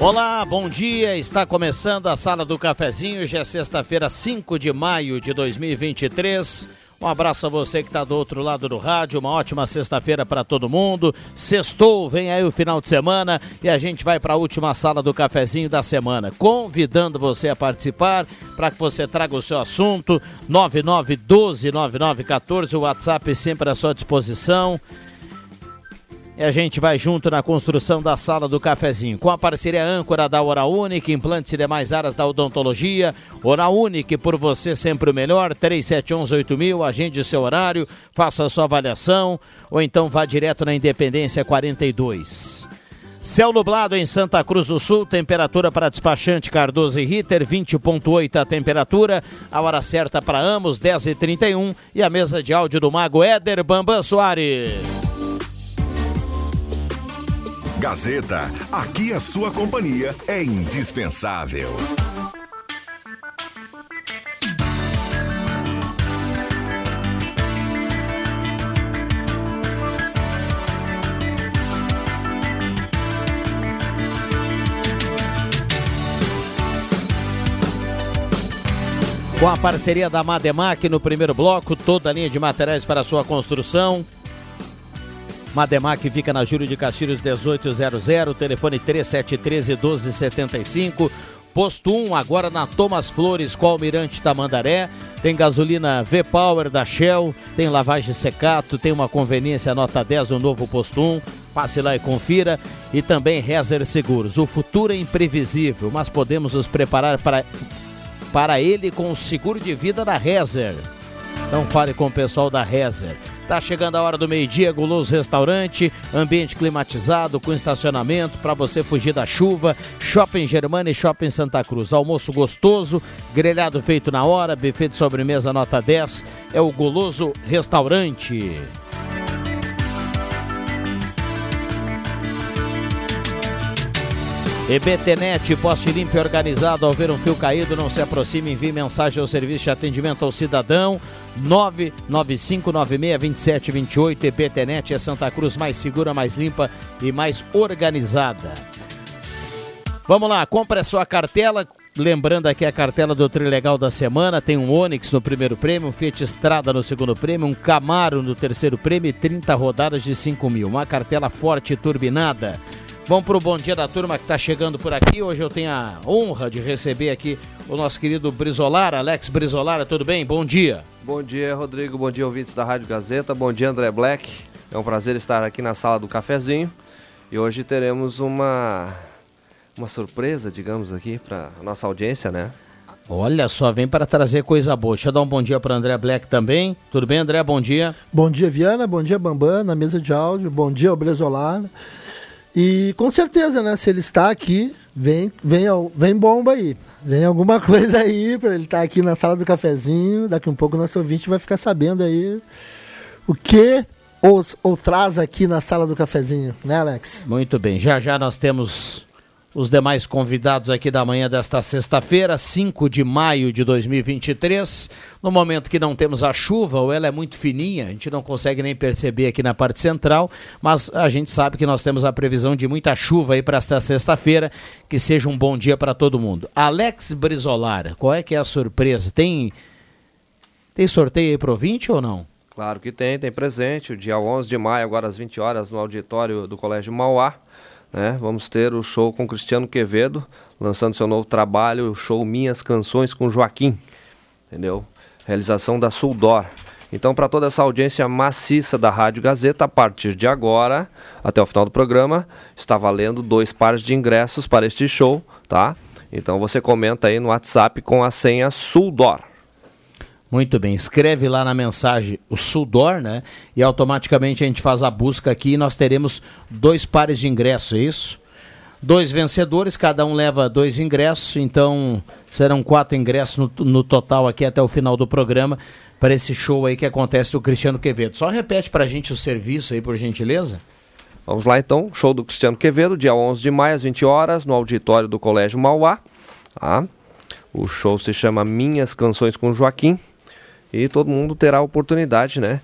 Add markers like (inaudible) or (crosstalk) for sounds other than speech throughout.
Olá, bom dia. Está começando a Sala do Cafezinho. Já é sexta-feira, 5 de maio de 2023. Um abraço a você que está do outro lado do rádio. Uma ótima sexta-feira para todo mundo. Sextou, vem aí o final de semana e a gente vai para a última sala do cafezinho da semana. Convidando você a participar para que você traga o seu assunto. 9912-9914. O WhatsApp sempre à sua disposição. E a gente vai junto na construção da sala do cafezinho. Com a parceria âncora da Hora Única, implantes e demais áreas da odontologia. Hora Única, por você sempre o melhor. 3711-8000, agende seu horário, faça sua avaliação. Ou então vá direto na Independência 42. Céu nublado em Santa Cruz do Sul, temperatura para despachante Cardoso e Ritter, 20.8 a temperatura, a hora certa para ambos, 10h31 e a mesa de áudio do mago Éder Bambam Soares. Gazeta, aqui a sua companhia é indispensável. Com a parceria da Mademac no primeiro bloco, toda a linha de materiais para sua construção. Mademac fica na Júlio de Castilhos 1800, telefone 3713 1275. Posto 1, agora na Thomas Flores com Almirante Tamandaré. Tem gasolina V-Power da Shell, tem lavagem secato, tem uma conveniência nota 10 no novo Posto 1. Passe lá e confira. E também Rezer Seguros. O futuro é imprevisível, mas podemos nos preparar para, para ele com o seguro de vida da Rezer. Então fale com o pessoal da Rezer. Tá chegando a hora do meio-dia, Guloso Restaurante, ambiente climatizado, com estacionamento para você fugir da chuva. Shopping Germana e Shopping Santa Cruz. Almoço gostoso, grelhado feito na hora, buffet de sobremesa nota 10. É o Guloso Restaurante. EBTNet, poste limpo e organizado. Ao ver um fio caído, não se aproxime, envie mensagem ao serviço de atendimento ao cidadão. 995962728. EBTNet é Santa Cruz mais segura, mais limpa e mais organizada. Vamos lá, compre a sua cartela. Lembrando aqui a cartela do Trilegal da semana, tem um Onix no primeiro prêmio, um Fiat Strada no segundo prêmio, um Camaro no terceiro prêmio e 30 rodadas de 5 mil. Uma cartela forte e turbinada. Vamos para o bom dia da turma que está chegando por aqui. Hoje eu tenho a honra de receber aqui o nosso querido Brizolara, Alex Brizolara, tudo bem? Bom dia. Bom dia, Rodrigo. Bom dia, ouvintes da Rádio Gazeta. Bom dia, André Black. É um prazer estar aqui na sala do cafezinho. E hoje teremos uma, uma surpresa, digamos, aqui para a nossa audiência, né? Olha só, vem para trazer coisa boa. Deixa eu dar um bom dia para André Black também. Tudo bem, André? Bom dia. Bom dia, Viana. Bom dia, Bambam, na mesa de áudio. Bom dia, Brizolara. E com certeza, né? Se ele está aqui, vem, vem, vem bomba aí. Vem alguma (laughs) coisa aí para ele estar aqui na sala do cafezinho. Daqui um pouco o nosso ouvinte vai ficar sabendo aí o que os, ou traz aqui na sala do cafezinho, né, Alex? Muito bem. Já já nós temos os demais convidados aqui da manhã desta sexta-feira, 5 de maio de 2023. No momento que não temos a chuva, ou ela é muito fininha, a gente não consegue nem perceber aqui na parte central, mas a gente sabe que nós temos a previsão de muita chuva aí para esta sexta-feira, que seja um bom dia para todo mundo. Alex Brizolara, qual é que é a surpresa? Tem tem sorteio aí pro 20 ou não? Claro que tem, tem presente. O dia 11 de maio, agora às 20 horas, no auditório do Colégio Mauá. Né? Vamos ter o show com Cristiano Quevedo, lançando seu novo trabalho, o show Minhas Canções com Joaquim. Entendeu? Realização da Suldor. Então, para toda essa audiência maciça da Rádio Gazeta, a partir de agora, até o final do programa, está valendo dois pares de ingressos para este show, tá? Então você comenta aí no WhatsApp com a senha Suldor. Muito bem, escreve lá na mensagem o Suldor, né? E automaticamente a gente faz a busca aqui e nós teremos dois pares de ingressos, é isso? Dois vencedores, cada um leva dois ingressos, então serão quatro ingressos no, no total aqui até o final do programa para esse show aí que acontece do Cristiano Quevedo. Só repete para a gente o serviço aí, por gentileza. Vamos lá então, show do Cristiano Quevedo, dia 11 de maio, às 20 horas, no auditório do Colégio Mauá. Tá? O show se chama Minhas Canções com Joaquim. E todo mundo terá a oportunidade, né,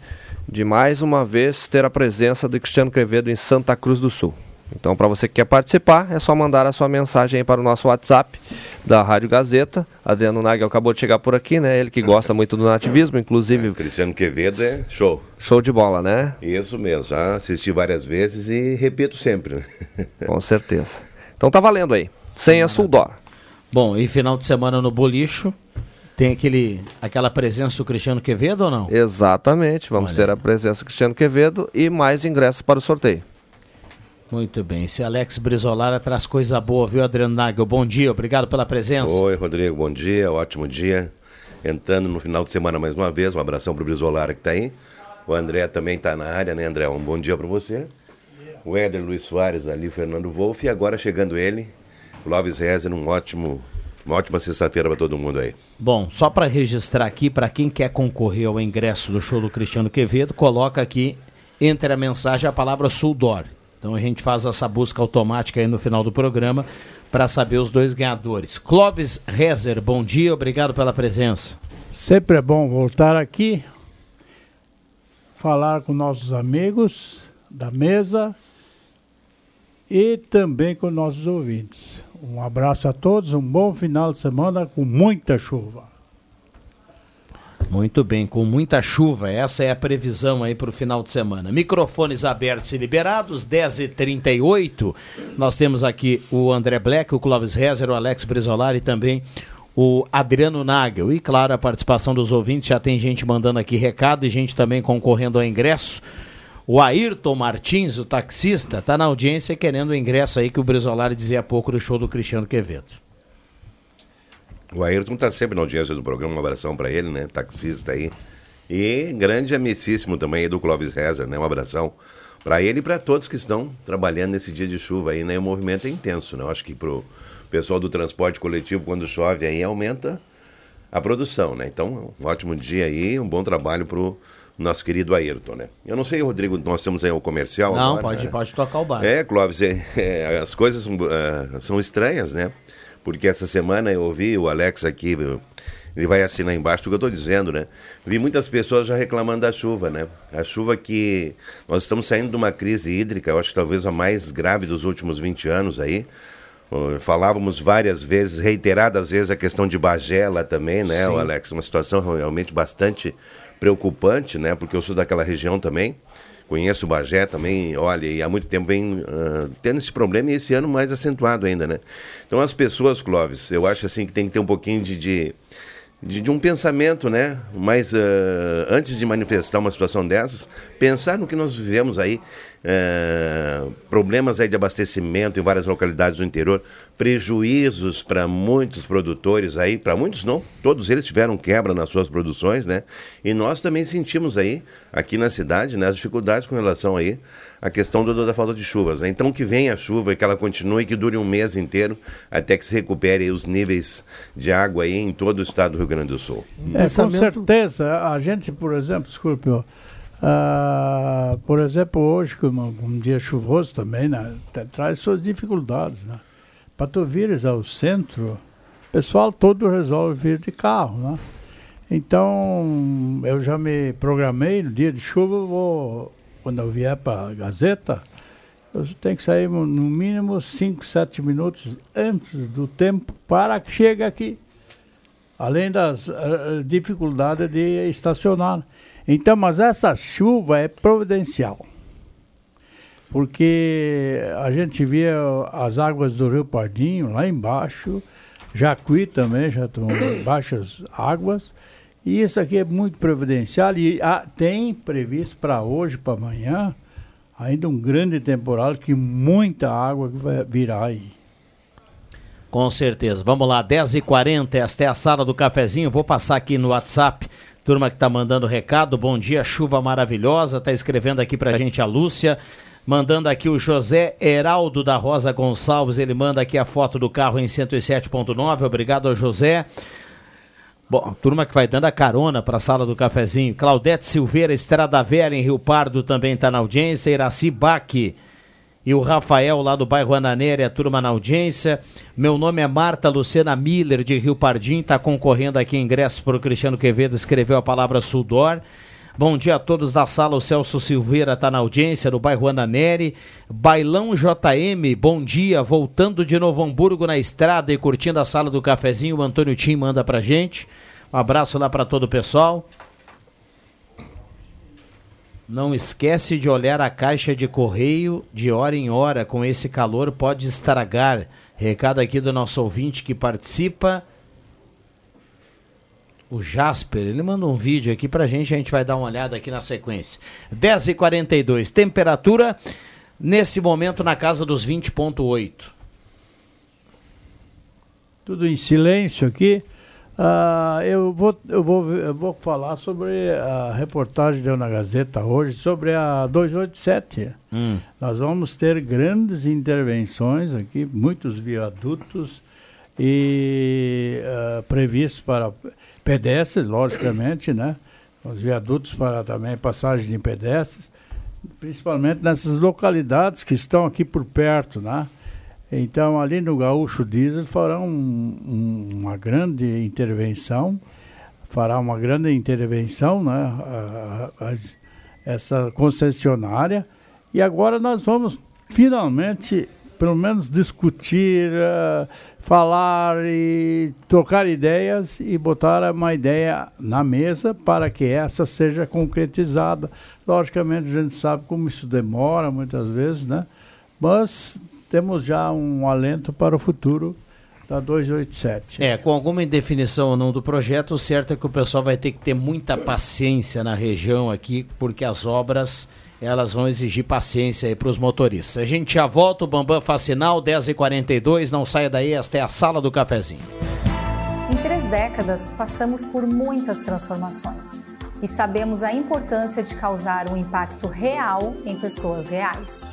de mais uma vez ter a presença de Cristiano Quevedo em Santa Cruz do Sul. Então, para você que quer participar, é só mandar a sua mensagem aí para o nosso WhatsApp da Rádio Gazeta. Adriano Nagel acabou de chegar por aqui, né? Ele que gosta (laughs) muito do nativismo, inclusive. É, Cristiano Quevedo é show. Show de bola, né? Isso mesmo, já assisti várias vezes e repito sempre. Né? (laughs) Com certeza. Então tá valendo aí. Senha Suldor. Bom, e final de semana no Bolicho, tem aquele, aquela presença do Cristiano Quevedo ou não? Exatamente, vamos Olha. ter a presença do Cristiano Quevedo e mais ingressos para o sorteio. Muito bem. Se Alex Brizolara traz coisa boa, viu, Adriano Nagel? Bom dia, obrigado pela presença. Oi, Rodrigo, bom dia, ótimo dia. Entrando no final de semana mais uma vez, um abração para o Brizolara que está aí. O André também está na área, né, André? Um bom dia para você. O Éder Luiz Soares ali, Fernando Wolff. E agora chegando ele, Clóvis Rezer, um ótimo, uma ótima sexta-feira para todo mundo aí. Bom, só para registrar aqui, para quem quer concorrer ao ingresso do show do Cristiano Quevedo, coloca aqui entre a mensagem a palavra Suldor. Então a gente faz essa busca automática aí no final do programa para saber os dois ganhadores. Clóvis Rezer, bom dia, obrigado pela presença. Sempre é bom voltar aqui, falar com nossos amigos da mesa e também com nossos ouvintes. Um abraço a todos, um bom final de semana com muita chuva. Muito bem, com muita chuva. Essa é a previsão aí para o final de semana. Microfones abertos e liberados, 10h38. Nós temos aqui o André Black, o Clóvis Rezer, o Alex Brizolar e também o Adriano Nagel. E claro, a participação dos ouvintes. Já tem gente mandando aqui recado e gente também concorrendo ao ingresso. O Ayrton Martins, o taxista, está na audiência querendo o ingresso aí que o Brizolar dizia há pouco do show do Cristiano Quevedo. O Ayrton está sempre na audiência do programa, um abração para ele, né? Taxista aí. E grande amicíssimo também do Clóvis Rezer, né? Um abração para ele e para todos que estão trabalhando nesse dia de chuva aí, né? O movimento é intenso, né? Eu acho que pro pessoal do transporte coletivo, quando chove aí, aumenta a produção, né? Então, um ótimo dia aí, um bom trabalho pro nosso querido Ayrton, né? Eu não sei, Rodrigo, nós temos aí o comercial Não, agora, pode, né? pode tocar o bar. É, Clóvis, é, é, as coisas uh, são estranhas, né? porque essa semana eu ouvi o Alex aqui, ele vai assinar embaixo o que eu estou dizendo, né? Vi muitas pessoas já reclamando da chuva, né? A chuva que nós estamos saindo de uma crise hídrica, eu acho que talvez a mais grave dos últimos 20 anos aí. Falávamos várias vezes, reiteradas vezes, a questão de Bagela também, né, o Alex? Uma situação realmente bastante preocupante, né? Porque eu sou daquela região também. Conheço o Bagé também, olha, e há muito tempo vem uh, tendo esse problema e esse ano mais acentuado ainda, né? Então as pessoas, Clóvis, eu acho assim que tem que ter um pouquinho de, de, de, de um pensamento, né? Mas uh, antes de manifestar uma situação dessas, pensar no que nós vivemos aí, uh, problemas aí de abastecimento em várias localidades do interior, prejuízos para muitos produtores aí, para muitos não, todos eles tiveram quebra nas suas produções, né? E nós também sentimos aí, aqui na cidade, né, as dificuldades com relação aí à questão do, da falta de chuvas. Né? Então que venha a chuva e que ela continue, que dure um mês inteiro, até que se recupere os níveis de água aí em todo o estado do Rio Grande do Sul. É, com certeza, a gente, por exemplo, desculpe, uh, por exemplo, hoje, como um dia chuvoso também, né, traz suas dificuldades, né? para tu vires ao centro, o pessoal todo resolve vir de carro, né? Então, eu já me programei, no dia de chuva, eu vou, quando eu vier para a Gazeta, eu tenho que sair no mínimo 5, 7 minutos antes do tempo para que chegue aqui. Além das uh, dificuldades de estacionar. Então, mas essa chuva é providencial. Porque a gente via as águas do Rio Pardinho lá embaixo, Jacuí também já estão (coughs) baixas águas. E isso aqui é muito providencial e ah, tem previsto para hoje, para amanhã, ainda um grande temporal que muita água vai virar aí. Com certeza. Vamos lá, 10h40, esta é a sala do cafezinho. Vou passar aqui no WhatsApp. Turma que está mandando recado, bom dia, chuva maravilhosa. Está escrevendo aqui para a gente a Lúcia. Mandando aqui o José Heraldo da Rosa Gonçalves, ele manda aqui a foto do carro em 107.9. Obrigado José. Bom, turma que vai dando a carona para a sala do cafezinho. Claudete Silveira, Estrada Velha, em Rio Pardo, também está na audiência. Iraci Baque e o Rafael, lá do bairro Ananéria, a turma na audiência. Meu nome é Marta Luciana Miller, de Rio Pardim, está concorrendo aqui ingressos para o Cristiano Quevedo, escreveu a palavra Sudor. Bom dia a todos da sala. O Celso Silveira está na audiência no bairro Ana Neri. Bailão JM, bom dia. Voltando de Novo Hamburgo na estrada e curtindo a sala do cafezinho. O Antônio Tim manda pra gente. Um abraço lá para todo o pessoal. Não esquece de olhar a caixa de correio de hora em hora. Com esse calor pode estragar. Recado aqui do nosso ouvinte que participa o Jasper, ele mandou um vídeo aqui pra gente, a gente vai dar uma olhada aqui na sequência. 10h42, temperatura nesse momento na casa dos 20,8. Tudo em silêncio aqui. Uh, eu, vou, eu, vou, eu vou falar sobre a reportagem deu na Gazeta hoje sobre a 287. Hum. Nós vamos ter grandes intervenções aqui, muitos viadutos e uh, previstos para pedestres, logicamente, né? Os viadutos para também passagem de pedestres, principalmente nessas localidades que estão aqui por perto, né? Então, ali no Gaúcho Diesel farão um, um, uma grande intervenção, fará uma grande intervenção, né? A, a, a, essa concessionária. E agora nós vamos finalmente, pelo menos, discutir, uh, falar e trocar ideias e botar uma ideia na mesa para que essa seja concretizada. Logicamente, a gente sabe como isso demora muitas vezes, né? Mas temos já um alento para o futuro da 287. É, com alguma indefinição ou não do projeto, o certo é que o pessoal vai ter que ter muita paciência na região aqui, porque as obras elas vão exigir paciência aí para os motoristas. A gente já volta, o Bambam faz sinal, 10h42, não saia daí, esta é a sala do cafezinho. Em três décadas, passamos por muitas transformações e sabemos a importância de causar um impacto real em pessoas reais.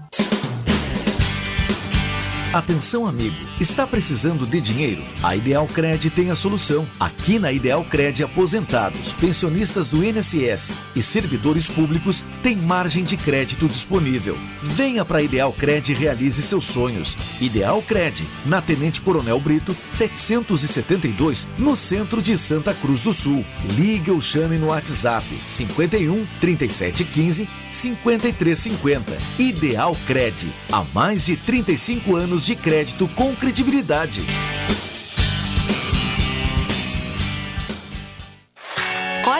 Atenção, amigo. Está precisando de dinheiro? A Ideal Cred tem a solução. Aqui na Ideal Cred, aposentados, pensionistas do INSS e servidores públicos têm margem de crédito disponível. Venha para a Ideal Cred e realize seus sonhos. Ideal Cred, na Tenente Coronel Brito, 772, no centro de Santa Cruz do Sul. Ligue ou chame no WhatsApp 51 3715 5350. Ideal Cred. Há mais de 35 anos de crédito com credibilidade.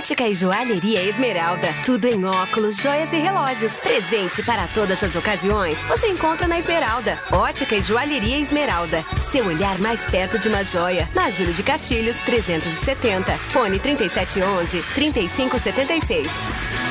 Ótica e Joalheria Esmeralda. Tudo em óculos, joias e relógios. Presente para todas as ocasiões. Você encontra na Esmeralda. Ótica e Joalheria Esmeralda. Seu olhar mais perto de uma joia. Na Júlio de Castilhos, 370. Fone 3711 3576.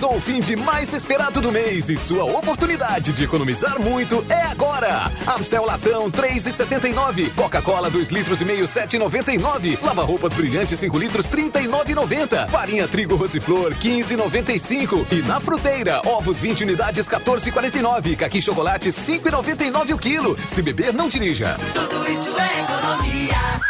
Começou o fim de mais esperado do mês e sua oportunidade de economizar muito é agora. Amstel Latão 3,79, Coca-Cola 2 litros e meio 7,99, Lava roupas brilhantes 5 litros 39,90, farinha trigo Rosiflor 15,95 e na fruteira ovos 20 unidades 14,49, caqui chocolate 5,99 o quilo. Se beber não dirija. Tudo isso é economia.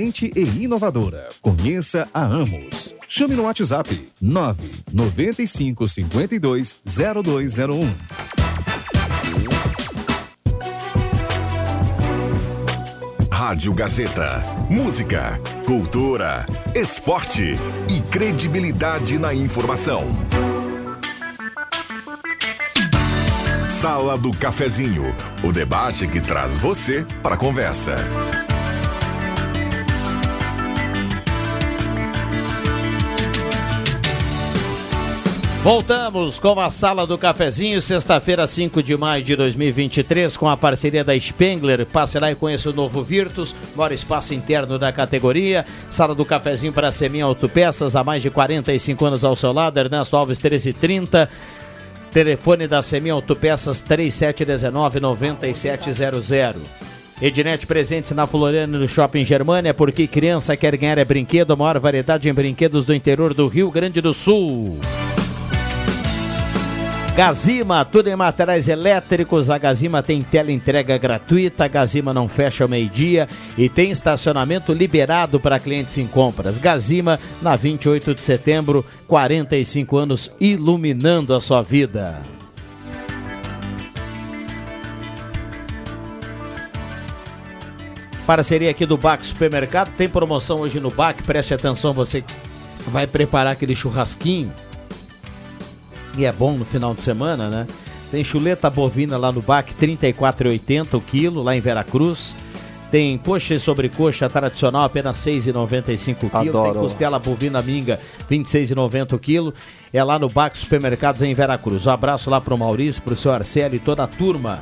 e inovadora. Conheça a Amos. Chame no WhatsApp 995 52 0201. Rádio Gazeta. Música, cultura, esporte e credibilidade na informação. Sala do Cafezinho, o debate que traz você para a conversa. Voltamos com a Sala do Cafezinho, sexta-feira, 5 de maio de 2023, com a parceria da Spengler. Passe lá e conheça o novo Virtus, maior espaço interno da categoria. Sala do Cafezinho para Semin Autopeças, há mais de 45 anos ao seu lado. Ernesto Alves, 1330. Telefone da Semin Autopeças, 3719-9700. Ednet presentes na Floriana no Shopping Germânia, porque criança quer ganhar é brinquedo, a maior variedade em brinquedos do interior do Rio Grande do Sul. Gazima, tudo em materiais elétricos. A Gazima tem tela entrega gratuita. A Gazima não fecha ao meio-dia e tem estacionamento liberado para clientes em compras. Gazima, na 28 de setembro, 45 anos iluminando a sua vida. Parceria aqui do BAC Supermercado. Tem promoção hoje no BAC. Preste atenção, você vai preparar aquele churrasquinho e é bom no final de semana, né? Tem chuleta bovina lá no BAC, R$ 34,80 o quilo, lá em Veracruz. Tem coxa e sobrecoxa tradicional, apenas R$ 6,95 o quilo. Tem costela bovina minga, R$ 26,90 o quilo. É lá no BAC Supermercados em Veracruz. Um abraço lá pro Maurício, pro seu Arcelo e toda a turma.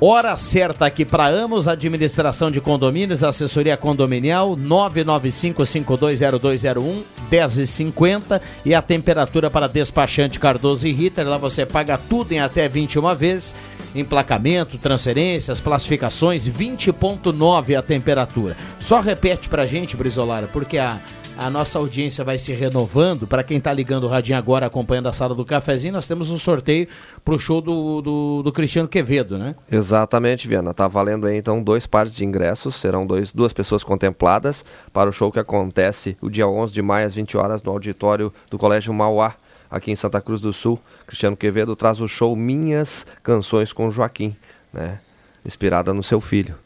Hora certa aqui para Amos, administração de condomínios, assessoria condominial 995520201 10h50 e a temperatura para despachante Cardoso e Ritter, lá você paga tudo em até 21 vezes, emplacamento, transferências, classificações, 20.9 a temperatura. Só repete pra gente, Brizolara, porque a a nossa audiência vai se renovando. Para quem está ligando o radinho agora, acompanhando a sala do cafezinho, nós temos um sorteio para o show do, do, do Cristiano Quevedo, né? Exatamente, Viana. Tá valendo aí então dois pares de ingressos. Serão dois, duas pessoas contempladas para o show que acontece o dia 11 de maio às 20 horas no auditório do Colégio Mauá, aqui em Santa Cruz do Sul. Cristiano Quevedo traz o show Minhas Canções com Joaquim, né? Inspirada no seu filho.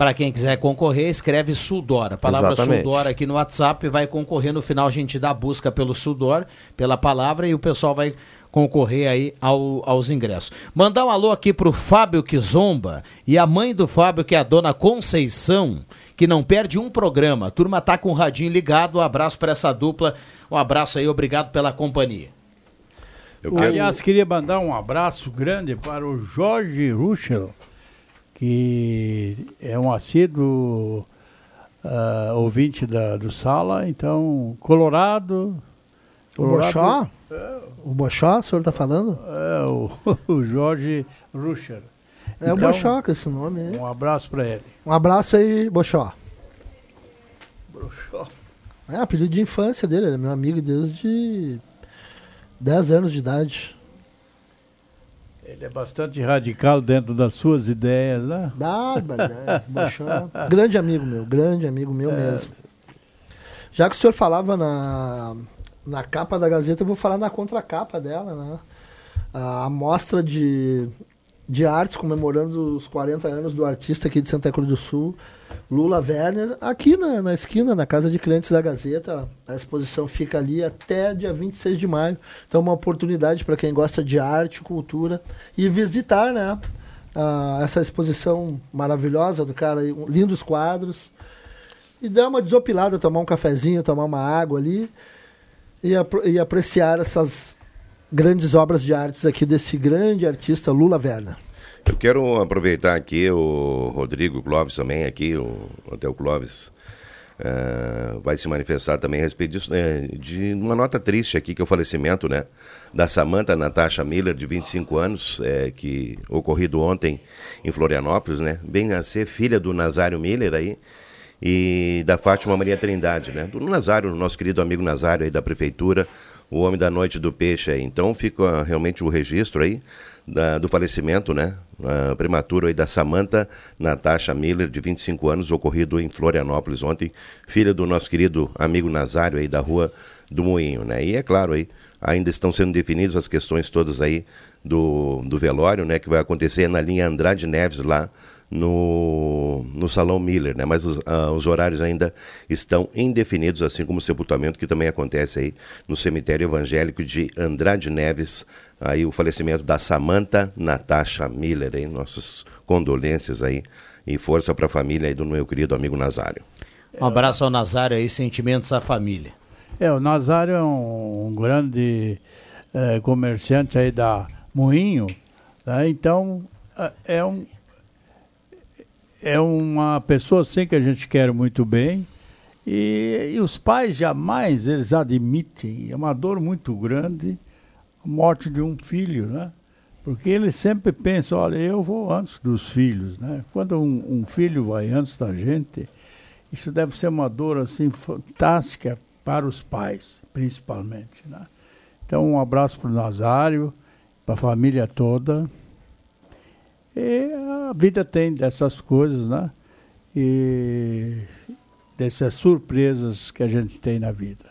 Para quem quiser concorrer, escreve Sudor. A palavra Exatamente. Sudor aqui no WhatsApp vai concorrer. No final a gente dá a busca pelo Sudor, pela palavra, e o pessoal vai concorrer aí ao- aos ingressos. Mandar um alô aqui pro Fábio Kizomba e a mãe do Fábio, que é a dona Conceição, que não perde um programa. A turma tá com o radinho ligado. Um abraço para essa dupla. Um abraço aí, obrigado pela companhia. Eu quero- Aliás, queria mandar um abraço grande para o Jorge Ruschel, que é um assíduo ah, ouvinte da, do Sala, então, Colorado. O Bochó? O Bochó, o senhor está falando? É, o, (laughs) o Jorge Ruschel. É o Então, Bochó com esse nome aí. Um abraço para ele. Um abraço aí, Bochó. É, apelido de infância dele, ele é meu amigo desde 10 anos de idade. Ele é bastante radical dentro das suas ideias, né? Dá, barbaridade, Bochó. Grande amigo meu, grande amigo meu É. mesmo. Já que o senhor falava na, na capa da Gazeta, eu vou falar na contracapa dela, né? A mostra de, de artes comemorando os 40 anos do artista aqui de Santa Cruz do Sul, Lula Werner, aqui na, na esquina, na Casa de Clientes da Gazeta. A exposição fica ali até dia 26 de maio. Então, uma oportunidade para quem gosta de arte, cultura e visitar, né? essa exposição maravilhosa do cara, lindos quadros. E dar uma desopilada, tomar um cafezinho, tomar uma água ali e, apro- e apreciar essas grandes obras de artes aqui desse grande artista Lula Werner. Eu quero aproveitar aqui o Rodrigo Clóvis também, aqui, o Hotel Clóvis. eh, vai se manifestar também a respeito disso, né, de uma nota triste aqui, que é o falecimento né, da Samantha Natasha Miller, de 25 anos, eh, que ocorrido ontem em Florianópolis, né? Bem a ser filha do Nazário Miller aí, e da Fátima Maria Trindade, né? Do Nazário, nosso querido amigo Nazário aí da prefeitura, o homem da noite do peixe aí. Então fica realmente o registro aí da- do falecimento, né? ah, prematuro aí da Samantha Natasha Miller, de 25 anos, ocorrido em Florianópolis ontem, filha do nosso querido amigo Nazário aí da rua do Moinho, né? E é claro aí, ainda estão sendo definidas as questões todas aí do, do velório, né? Que vai acontecer na linha Andrade Neves lá no, no Salão Miller, né? Mas os, ah, os horários ainda estão indefinidos, assim como o sepultamento que também acontece aí no cemitério evangélico de Andrade Neves, aí o falecimento da Samantha Natasha Miller, hein? Nossas condolências aí e força para a família aí do meu querido amigo Nazário. Um abraço ao Nazário aí, sentimentos à família. É, o Nazário é um, um grande eh, comerciante aí da Moinho, né? então eh, é um é uma pessoa assim que a gente quer muito bem e, e os pais jamais eles admitem, é uma dor muito grande a morte de um filho, né? Porque eles sempre pensam, olha, eu vou antes dos filhos, né? Quando um, um filho vai antes da gente, isso deve ser uma dor assim fantástica para os pais, principalmente, né? Então, um abraço para o Nazário, para a família toda. E a vida tem dessas coisas, né? E dessas surpresas que a gente tem na vida.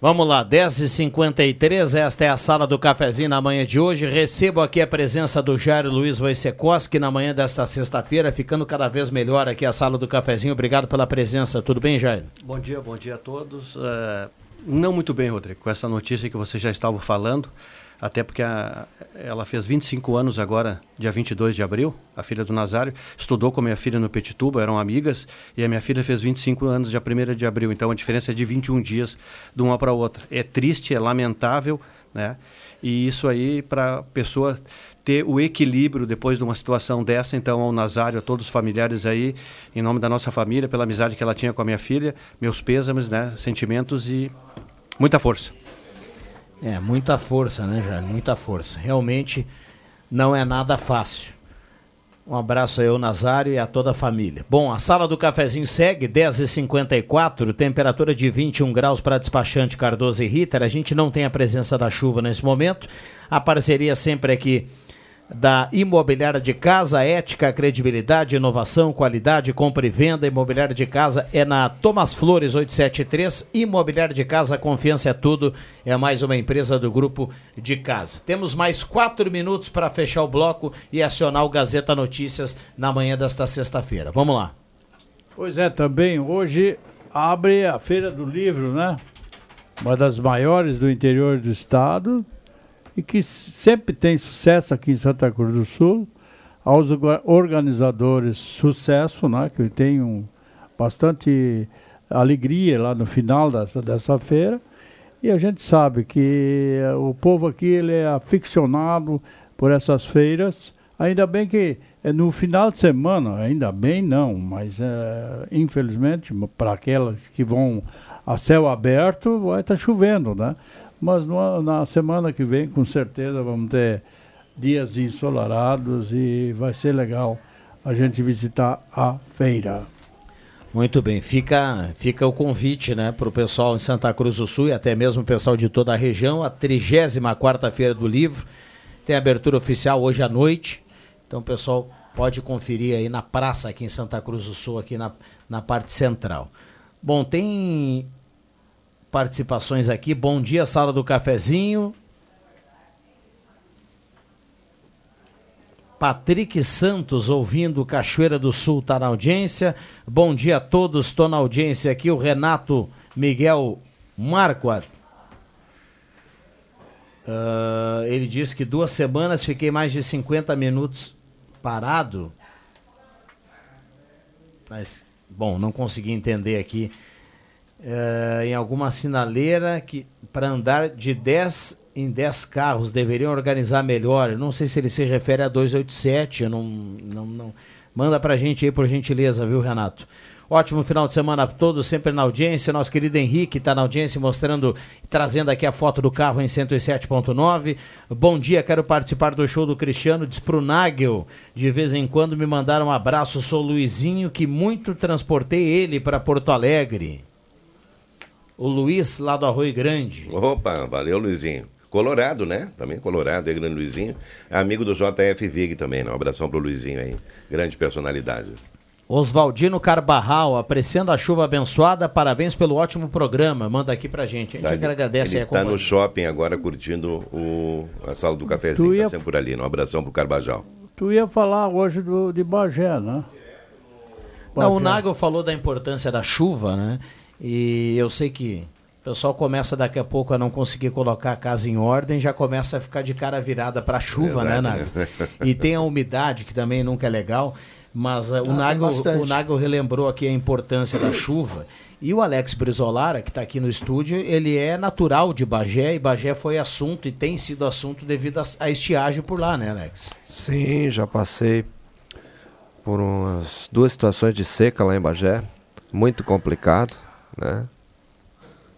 Vamos lá, 10h53, esta é a sala do cafezinho na manhã de hoje. Recebo aqui a presença do Jairo Luiz Wojciechowski na manhã desta sexta-feira, ficando cada vez melhor aqui a sala do cafezinho. Obrigado pela presença. Tudo bem, Jairo? Bom dia, bom dia a todos. É, não muito bem, Rodrigo, com essa notícia que você já estava falando, até porque a- ela fez 25 anos agora, dia 22 de abril, a filha do Nazário, estudou com a minha filha no Petituba, eram amigas, e a minha filha fez 25 anos dia 1 de abril, então a diferença é de 21 dias de uma para outra. É triste, é lamentável, né? E isso aí, para a pessoa ter o equilíbrio depois de uma situação dessa, então ao Nazário, a todos os familiares aí, em nome da nossa família, pela amizade que ela tinha com a minha filha, meus pêsames, né, sentimentos e muita força. É, muita força, né, Jairo? Muita força. Realmente não é nada fácil. Um abraço aí ao Nazário e a toda a família. Bom, a sala do cafezinho segue, 10h54, temperatura de 21 graus para despachante Cardoso e Ritter. A gente não tem a presença da chuva nesse momento. A parceria sempre aqui da Imobiliária de Casa, ética, credibilidade, inovação, qualidade, compra e venda. Imobiliária de Casa é na Thomas Flores 873. Imobiliária de Casa, confiança é tudo. É mais uma empresa do grupo de casa. Temos mais quatro minutos para fechar o bloco e acionar o Gazeta Notícias na manhã desta sexta-feira. Vamos lá. Pois é, também hoje abre a Feira do Livro, né? Uma das maiores do interior do estado e que sempre tem sucesso aqui em Santa Cruz do Sul. Aos orga- organizadores, sucesso, né? Que tem um, bastante alegria lá no final dessa, dessa feira. E a gente sabe que eh, o povo aqui ele é aficionado por essas feiras. Ainda bem que é no final de semana, ainda bem não, mas eh, infelizmente para aquelas que vão a céu aberto vai estar chovendo, né? Mas no- na semana que vem, com certeza, vamos ter dias ensolarados e vai ser legal a gente visitar a feira. Muito bem, fica, fica o convite né, para o pessoal em Santa Cruz do Sul e até mesmo o pessoal de toda a região, a 34 Feira do Livro. Tem abertura oficial hoje à noite, então o pessoal pode conferir aí na praça aqui em Santa Cruz do Sul, aqui na, na parte central. Bom, tem participações aqui. Bom dia, sala do cafezinho. Patrick Santos ouvindo Cachoeira do Sul tá na audiência. Bom dia a todos, estou na audiência aqui. O Renato Miguel Marquardt. Ah, ele disse que duas semanas fiquei mais de 50 minutos parado. Mas, bom, não consegui entender aqui. Eh, em alguma sinaleira que para andar de 10 em 10 carros deveriam organizar melhor. Eu não sei se ele se refere a 287. Eu não, não, não. Manda pra gente aí, por gentileza, viu, Renato? Ótimo final de semana a todos, sempre na audiência. Nosso querido Henrique está na audiência mostrando, trazendo aqui a foto do carro em 107.9. Bom dia, quero participar do show do Cristiano. Diz pro Nagel, de vez em quando me mandaram um abraço. Sou Luizinho, que muito transportei ele para Porto Alegre. O Luiz, lá do Arroio Grande. Opa, valeu, Luizinho. Colorado, né? Também Colorado, é grande Luizinho. Amigo do JF Vig também, né? Um abração pro Luizinho aí. Grande personalidade. Oswaldino Carbarral, apreciando a chuva abençoada, parabéns pelo ótimo programa. Manda aqui pra gente. A gente Tá, agradece ele aí a tá no shopping agora curtindo o, a sala do cafezinho, Tu ia- tá sempre por ali. né? Um abração pro Carbajal. Tu ia falar hoje do, de Bagé, né? Não, o Bagé. Nagel falou da importância da chuva, né? E eu sei que o pessoal começa daqui a pouco a não conseguir colocar a casa em ordem, já começa a ficar de cara virada pra chuva, né, Verdade, Nagel? né? E tem a umidade, que também nunca é legal. Mas uh, o, tem Nagel, o Nagel relembrou aqui a importância da chuva. E o Alex Brizolara, que está aqui no estúdio, ele é natural de Bagé, e Bagé foi assunto e tem sido assunto devido a, a estiagem por lá, né, Alex? Sim, já passei por umas duas situações de seca lá em Bagé. Muito complicado, né?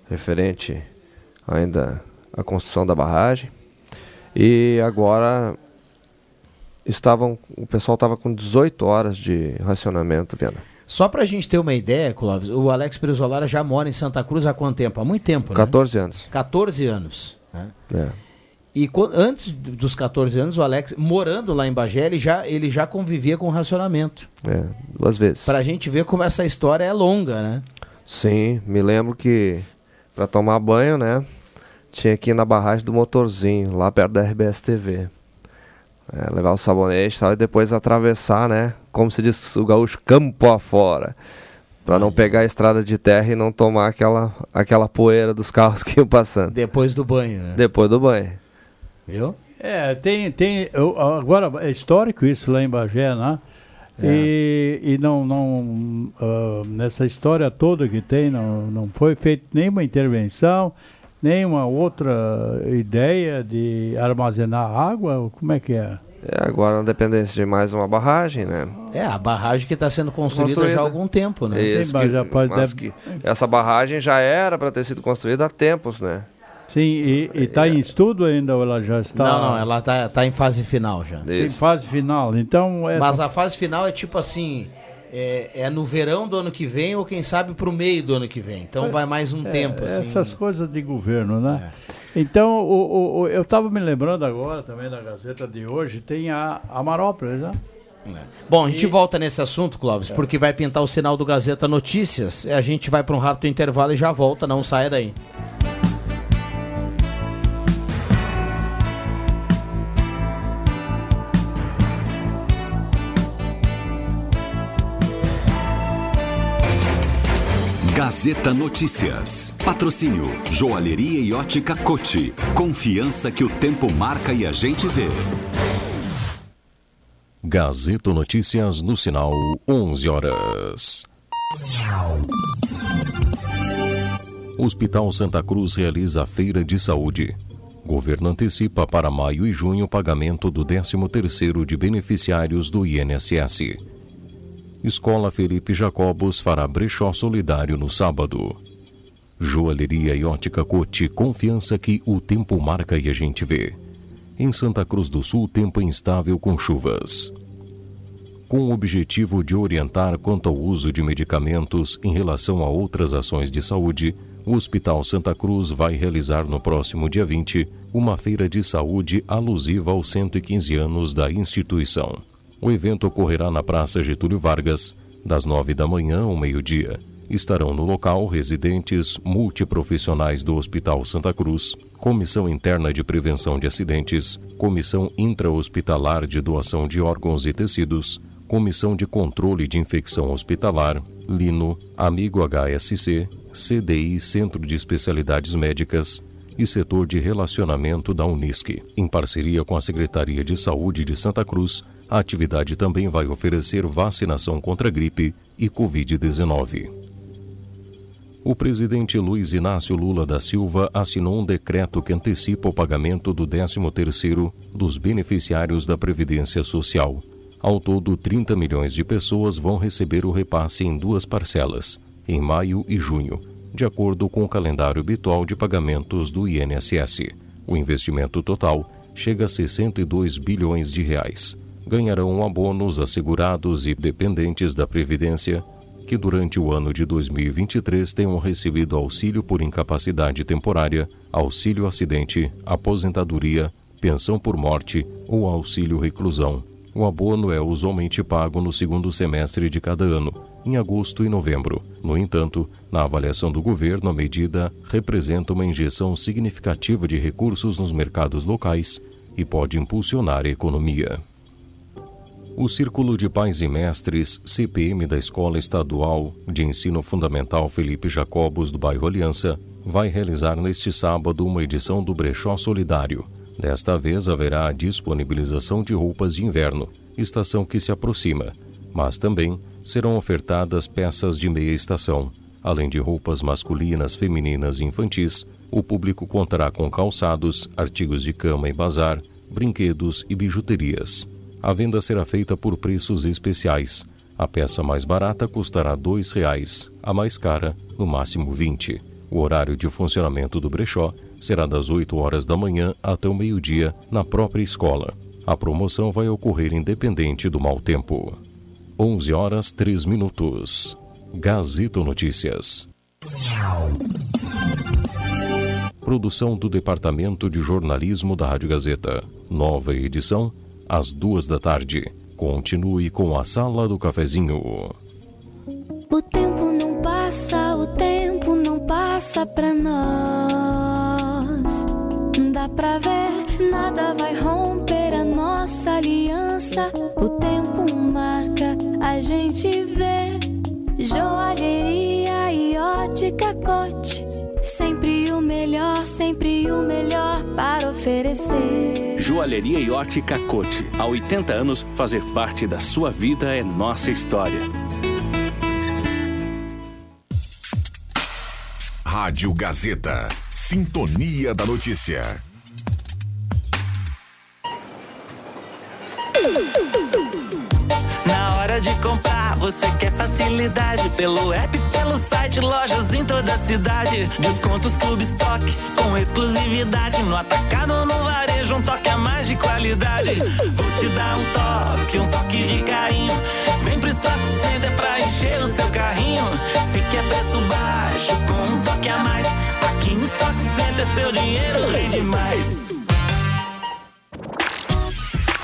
Referente ainda à construção da barragem. E agora estavam, o pessoal estava com 18 horas de racionamento, Viana. Só pra gente ter uma ideia, Clóvis, o Alex Brizolara já mora em Santa Cruz há quanto tempo? Há muito tempo, né? 14 anos. 14 anos. né? É. E antes dos 14 anos, o Alex, morando lá em Bagé, ele já, ele já convivia com racionamento. É, duas vezes. Pra gente ver como essa história é longa, né? Sim, me lembro que para tomar banho, né, tinha que ir na barragem do motorzinho, lá perto da RBS TV. É, levar o sabonete e tal, e depois atravessar, né, como se diz o gaúcho, campo afora. Pra não pegar a estrada de terra e não tomar aquela, aquela poeira dos carros (laughs) que iam passando. Depois do banho, né? Depois do banho. Viu? É, tem, tem. eu- Agora, é histórico isso lá em Bagé, né? E, e não, não ah, nessa história toda que tem, não, não foi feita nenhuma intervenção, nenhuma outra ideia de armazenar água? Como é que é? É, agora na dependência de mais uma barragem, né? É, a barragem que está sendo construída, Construída. já há algum tempo, né? Isso, mas que- já pode- mas deve- que essa barragem já era para ter sido construída há tempos, né? Sim, e está em estudo ainda ou ela já está? Não, não, ela está tá em fase final já. Sim, fase final. Então, essa... Mas a fase final é tipo assim, é, é no verão do ano que vem ou quem sabe para o meio do ano que vem. Então vai mais um É, tempo. Assim. Essas coisas de governo, né? Então, o, o- o- eu estava me lembrando agora também da Gazeta de hoje, tem a Amarópolis, né? Bom, a gente volta nesse assunto, Clóvis, porque vai pintar o sinal do Gazeta Notícias. A gente vai para um rápido intervalo e já volta, não saia daí. Gazeta Notícias. Patrocínio Joalheria e Ótica Cote. Confiança que o tempo marca e a gente vê. Gazeta Notícias no sinal 11 horas. Hospital Santa Cruz realiza a feira de saúde. Governo antecipa para maio e junho o pagamento do 13º de beneficiários do INSS. Escola Felipe Jacobos fará brechó solidário no sábado. Joalheria e ótica Cote, confiança que o tempo marca e a gente vê. Em Santa Cruz do Sul, tempo instável com chuvas. Com o objetivo de orientar quanto ao uso de medicamentos em relação a outras ações de saúde, o Hospital Santa Cruz vai realizar no próximo dia 20 uma feira de saúde alusiva aos 115 anos da instituição. O evento ocorrerá na Praça Getúlio Vargas, das 9 da manhã ao meio-dia. Estarão no local residentes multiprofissionais do Hospital Santa Cruz, Comissão Interna de Prevenção de Acidentes, Comissão Intra-Hospitalar de Doação de Órgãos e Tecidos, Comissão de Controle de Infecção Hospitalar, Lino, Amigo HSC, CDI Centro de Especialidades Médicas e Setor de Relacionamento da Unisc. Em parceria com a Secretaria de Saúde de Santa Cruz, a atividade também vai oferecer vacinação contra a gripe e Covid-19. O presidente Luiz Inácio Lula da Silva assinou um decreto que antecipa o pagamento do 13º dos beneficiários da Previdência Social. Ao todo, 30 milhões de pessoas vão receber o repasse em duas parcelas, em maio e junho, de acordo com o calendário habitual de pagamentos do INSS. O investimento total chega a 62 bilhões de reais. Ganharão abonos assegurados e dependentes da Previdência que durante o ano de 2023 tenham recebido auxílio por incapacidade temporária, auxílio acidente, aposentadoria, pensão por morte ou auxílio reclusão. O abono é usualmente pago no segundo semestre de cada ano, em agosto e novembro. No entanto, na avaliação do governo, a medida representa uma injeção significativa de recursos nos mercados locais e pode impulsionar a economia. O Círculo de Pais e Mestres, CPM da Escola Estadual de Ensino Fundamental Felipe Jacobos do bairro Aliança, vai realizar neste sábado uma edição do Brechó Solidário. Desta vez haverá a disponibilização de roupas de inverno, estação que se aproxima, mas também serão ofertadas peças de meia estação. Além de roupas masculinas, femininas e infantis, o público contará com calçados, artigos de cama e bazar, brinquedos e bijuterias. A venda será feita por preços especiais. A peça mais barata custará R$ 2,00, a mais cara, no máximo R$ 20. O horário de funcionamento do brechó será das 8 horas da manhã até o meio-dia na própria escola. A promoção vai ocorrer independente do mau tempo. 11 horas 3 minutos. Gazeta Notícias. Produção do Departamento de Jornalismo da Rádio Gazeta. Nova edição, às duas da tarde. Continue com a Sala do Cafezinho. O tempo não passa, o tempo não passa pra nós. Dá pra ver, nada vai romper a nossa aliança. O tempo marca, a gente vê. Joalheria e ótica cote. Sempre o melhor, sempre o melhor para oferecer. Joalheria e ótica Cote. Há 80 anos, fazer parte da sua vida é nossa história. Rádio Gazeta. Sintonia da Notícia. De comprar, você quer facilidade pelo app, pelo site, lojas em toda a cidade. Descontos Clube Stock com exclusividade. No atacado ou no varejo, um toque a mais de qualidade. Vou te dar um toque, um toque de carinho. Vem pro Stock Center pra encher o seu carrinho. Se quer preço baixo, com um toque a mais. Aqui no Stock Center, seu dinheiro rende mais.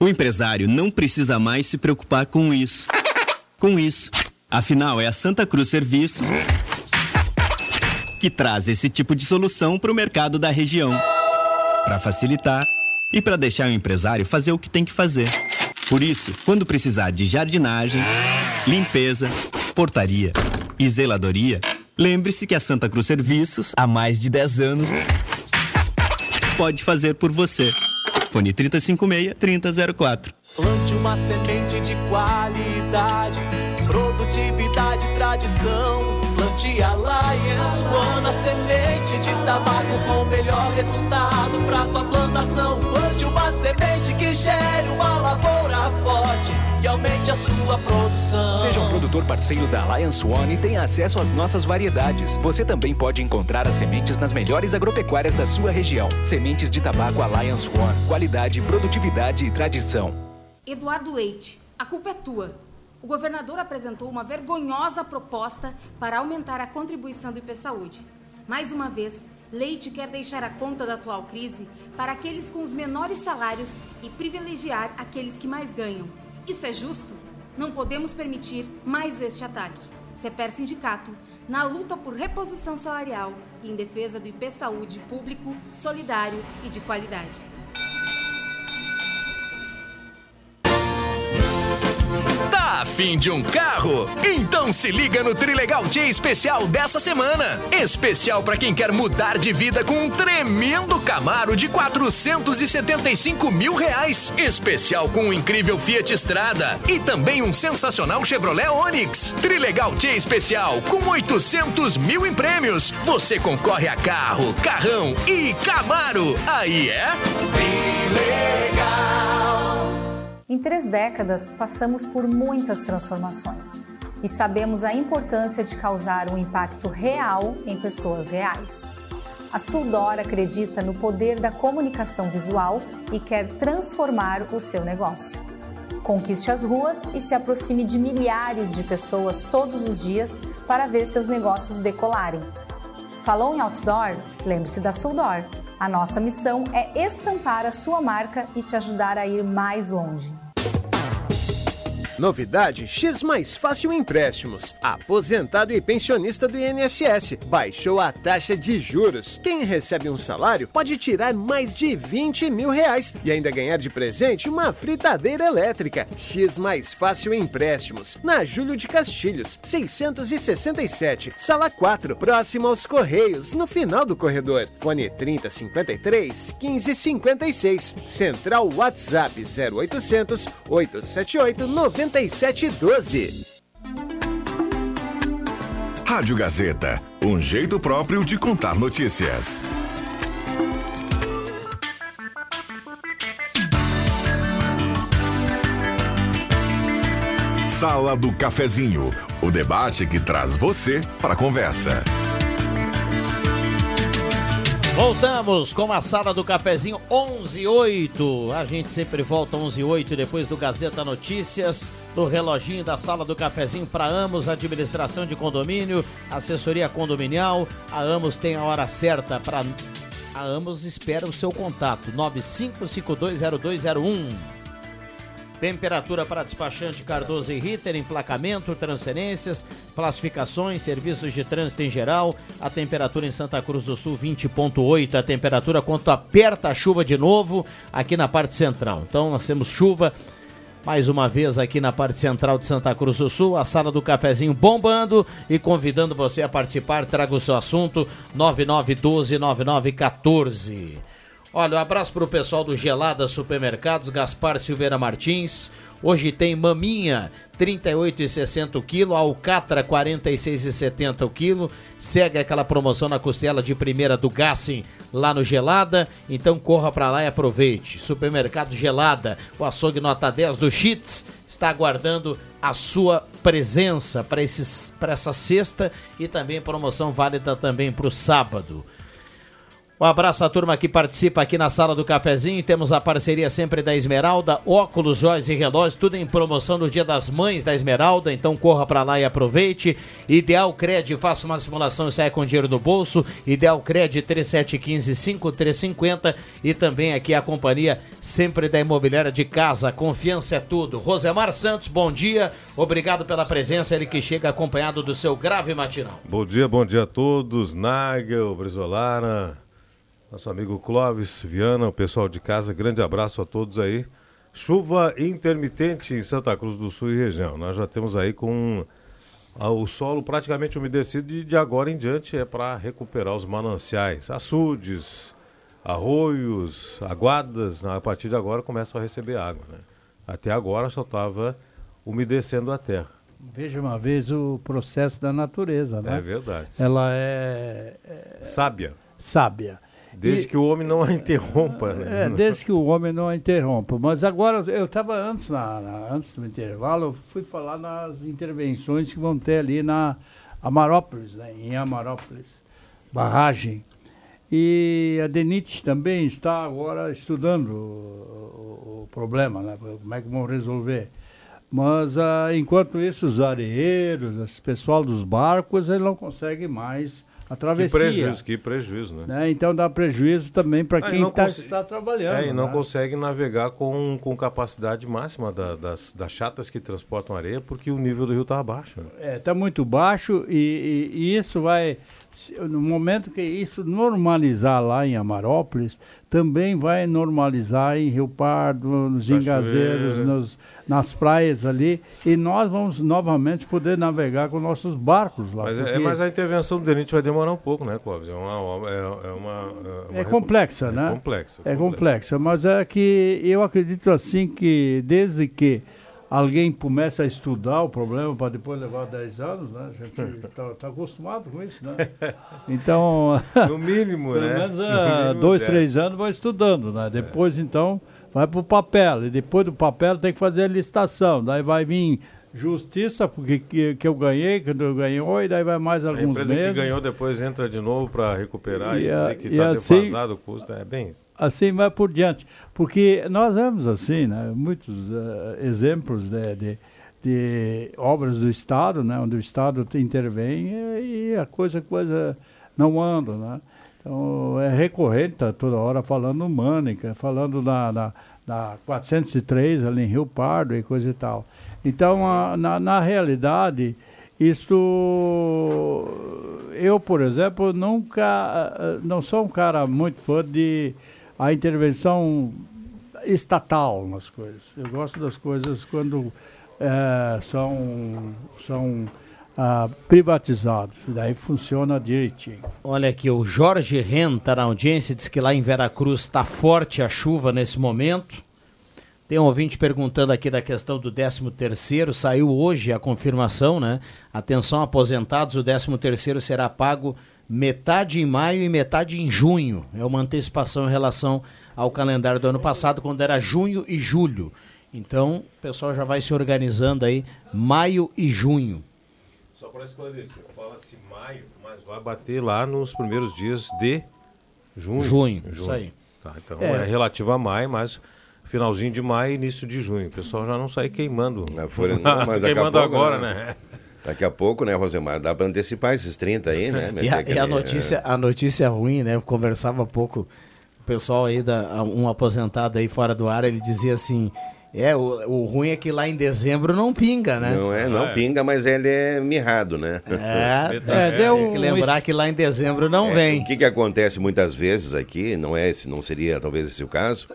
O empresário não precisa mais se preocupar com isso. Com isso. Afinal, é a Santa Cruz Serviços que traz esse tipo de solução para o mercado da região. Para facilitar e para deixar o empresário fazer o que tem que fazer. Por isso, quando precisar de jardinagem, limpeza, portaria e zeladoria, lembre-se que a Santa Cruz Serviços, há mais de 10 anos, pode fazer por você. Fone 3056-3004. Plante uma semente de qualidade, produtividade, tradição. Plante Alliance One, a semente de tabaco com melhor resultado para sua plantação. Plante uma semente gere uma lavoura forte e aumente a sua produção. Seja um produtor parceiro da Alliance One e tenha acesso às nossas variedades. Você também pode encontrar as sementes nas melhores agropecuárias da sua região. Sementes de tabaco Alliance One. Qualidade, produtividade e tradição. Eduardo Leite, a culpa é tua. O governador apresentou uma vergonhosa proposta para aumentar a contribuição do IP Saúde. Mais uma vez, Leite quer deixar a conta da atual crise para aqueles com os menores salários e privilegiar aqueles que mais ganham. Isso é justo? Não podemos permitir mais este ataque. CEPER Sindicato, na luta por reposição salarial e em defesa do IP Saúde público, solidário e de qualidade. Tá afim de um carro? Então se liga no Trilegal T especial dessa semana. Especial para quem quer mudar de vida com um tremendo Camaro de 475 mil reais. Especial com um incrível Fiat Strada e também um sensacional Chevrolet Onix. Trilegal T especial com 800 mil em prêmios. Você concorre a carro, carrão e Camaro. Aí é? Em três décadas, passamos por muitas transformações e sabemos a importância de causar um impacto real em pessoas reais. A Suldor acredita no poder da comunicação visual e quer transformar o seu negócio. Conquiste as ruas e se aproxime de milhares de pessoas todos os dias para ver seus negócios decolarem. Falou em outdoor? Lembre-se da Suldor. A nossa missão é estampar a sua marca e te ajudar a ir mais longe. Novidade X Mais Fácil Empréstimos. Aposentado e pensionista do INSS baixou a taxa de juros. Quem recebe um salário pode tirar mais de 20 mil reais e ainda ganhar de presente uma fritadeira elétrica. X Mais Fácil Empréstimos. Na Júlio de Castilhos, 667, sala 4, próximo aos Correios, no final do corredor. Fone 3053 1556. Central WhatsApp 0800 878 9712. Rádio Gazeta, um jeito próprio de contar notícias. Sala do Cafezinho, o debate que traz você para a conversa. Voltamos com a sala do cafezinho 118. A gente sempre volta 118 depois do Gazeta Notícias, do reloginho da sala do cafezinho para Amos, administração de condomínio, assessoria condominial. A Amos tem a hora certa para a Amos espera o seu contato 95520201. Temperatura para despachante Cardoso e Ritter, emplacamento, transferências, classificações, serviços de trânsito em geral. A temperatura em Santa Cruz do Sul 20.8, a temperatura quando aperta a chuva de novo aqui na parte central. Então nós temos chuva mais uma vez aqui na parte central de Santa Cruz do Sul, a sala do cafezinho bombando e convidando você a participar. Traga o seu assunto 99129914. Olha, um abraço para o pessoal do Gelada Supermercados, Gaspar Silveira Martins. Hoje tem maminha 38,60 o quilo, alcatra 46,70 o quilo. Segue aquela promoção na costela de primeira do Gassin lá no Gelada. Então corra para lá e aproveite. Supermercado Gelada, o açougue nota 10 do Cheats está aguardando a sua presença para essa sexta e também promoção válida também para o sábado. Um abraço à turma que participa aqui na sala do cafezinho. Temos a parceria sempre da Esmeralda, óculos, joias e relógios, tudo em promoção no Dia das Mães da Esmeralda. Então corra para lá e aproveite. Ideal Cred, faça uma simulação e saia com dinheiro no bolso. Ideal Cred 3715-5350. E também aqui a companhia sempre da Imobiliária de Casa. Confiança é tudo. Rosemar Santos, bom dia. Obrigado pela presença. Ele que chega acompanhado do seu grave matinal. Bom dia, bom dia a todos. Nagel, Brizolara nosso amigo Clóvis Viana, o pessoal de casa, grande abraço a todos aí. Chuva intermitente em Santa Cruz do Sul e região. Nós já temos aí com o solo praticamente umedecido e de agora em diante é para recuperar os mananciais, açudes, arroios, aguadas. A partir de agora começam a receber água. Né? Até agora só estava umedecendo a terra. Veja uma vez o processo da natureza, né? É verdade. Ela é, é sábia. Sábia. Desde e, que o homem não a interrompa. Né? É, desde que o homem não a interrompa. Mas agora, eu estava antes, na, na, antes do intervalo, eu fui falar nas intervenções que vão ter ali na Amarópolis, né, em Amarópolis, barragem. E a DENIT também está agora estudando o, o, o problema, né, como é que vão resolver. Mas, ah, enquanto isso, os areeiros, o pessoal dos barcos, ele não consegue mais a travessia. Que prejuízo, que prejuízo, né? né? Então dá prejuízo também para quem tá, está trabalhando. É, e não né? consegue navegar com, com capacidade máxima da, das, das chatas que transportam areia, porque o nível do rio está baixo. Né? É, está muito baixo e, e, e isso vai no momento que isso normalizar lá em Amarópolis, também vai normalizar em Rio Pardo, nos Engazeiros, nos, nas praias ali, e nós vamos novamente poder navegar com nossos barcos lá. Mas, é, é, mas a intervenção do DENIT vai demorar um pouco, né, Clóvis? É uma, é, é uma, é, uma é complexa, né? É complexa. É complexa, mas é que eu acredito assim que desde que alguém começa a estudar o problema para depois levar 10 anos, né? A gente está tá acostumado com isso, né? (laughs) Então. No mínimo, pelo né? menos é, dois, três anos vai estudando, né? Depois, é. então, vai para o papel. E depois do papel tem que fazer a licitação. Daí vai vir justiça, porque que, que eu ganhei, que eu ganhou, e daí vai mais alguns meses. A empresa meses. que ganhou depois entra de novo para recuperar e, e dizer que está assim, defasado o custo. É bem isso. Assim vai por diante. Porque nós vemos assim, né, muitos uh, exemplos de, de, de, obras do Estado, né, onde o Estado intervém e, e a coisa, coisa não anda, né? Então, é recorrente, tá toda hora falando Mânica, falando na, na, na 403 ali em Rio Pardo e coisa e tal. Então, a, na, na realidade, isto eu, por exemplo, nunca não sou um cara muito fã de a intervenção estatal nas coisas. Eu gosto das coisas quando é, são são ah, privatizados. Daí funciona direitinho. Olha aqui, o Jorge Ren está na audiência, diz que lá em Veracruz está forte a chuva nesse momento. Tem um ouvinte perguntando aqui da questão do 13 terceiro, saiu hoje a confirmação, né? Atenção aposentados, o 13 terceiro será pago metade em maio e metade em junho. É uma antecipação em relação ao calendário do ano passado, quando era junho e julho. Então, o pessoal já vai se organizando aí, maio e junho. Só para esclarecer, fala-se maio, mas vai bater lá nos primeiros dias de junho. Junho, junho. isso aí. Tá, então é. é relativo a maio, mas finalzinho de maio início de junho. O pessoal já não sai queimando. Não, foi, não, mas (laughs) queimando pouco, agora, né? né? Daqui a pouco, né, Rosemar? Dá para antecipar esses 30 aí, né? e, a, e a, notícia, a notícia ruim, né? Eu conversava há pouco, o pessoal aí, da, um aposentado aí fora do ar, ele dizia assim. É, o, o ruim é que lá em dezembro não pinga, né? Não é, não é. pinga, mas ele é mirrado, né? É, (laughs) é, é tem que lembrar que lá em dezembro não é, vem. O que, que acontece muitas vezes aqui, não é, não seria talvez esse o caso,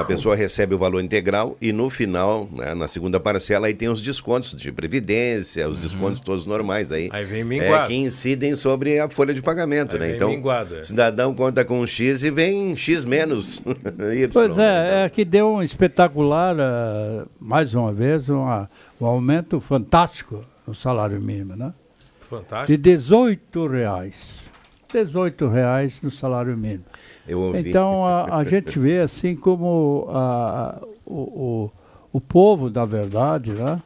a pessoa recebe o valor integral e no final, né, na segunda parcela, aí tem os descontos de previdência, os descontos todos normais aí. Uhum. Aí vem é, minguado. que incidem sobre a folha de pagamento, Aí né? vem Então, minguado, é. cidadão conta com X e vem X menos. (laughs) Y, Pois né? é, é que deu um espetacular, eh, mais uma vez, uma- um aumento fantástico no salário mínimo, né? Fantástico. De 18 reais. 18 reais no salário mínimo. Então a, a gente vê assim como a- o, o, o povo, da verdade, né?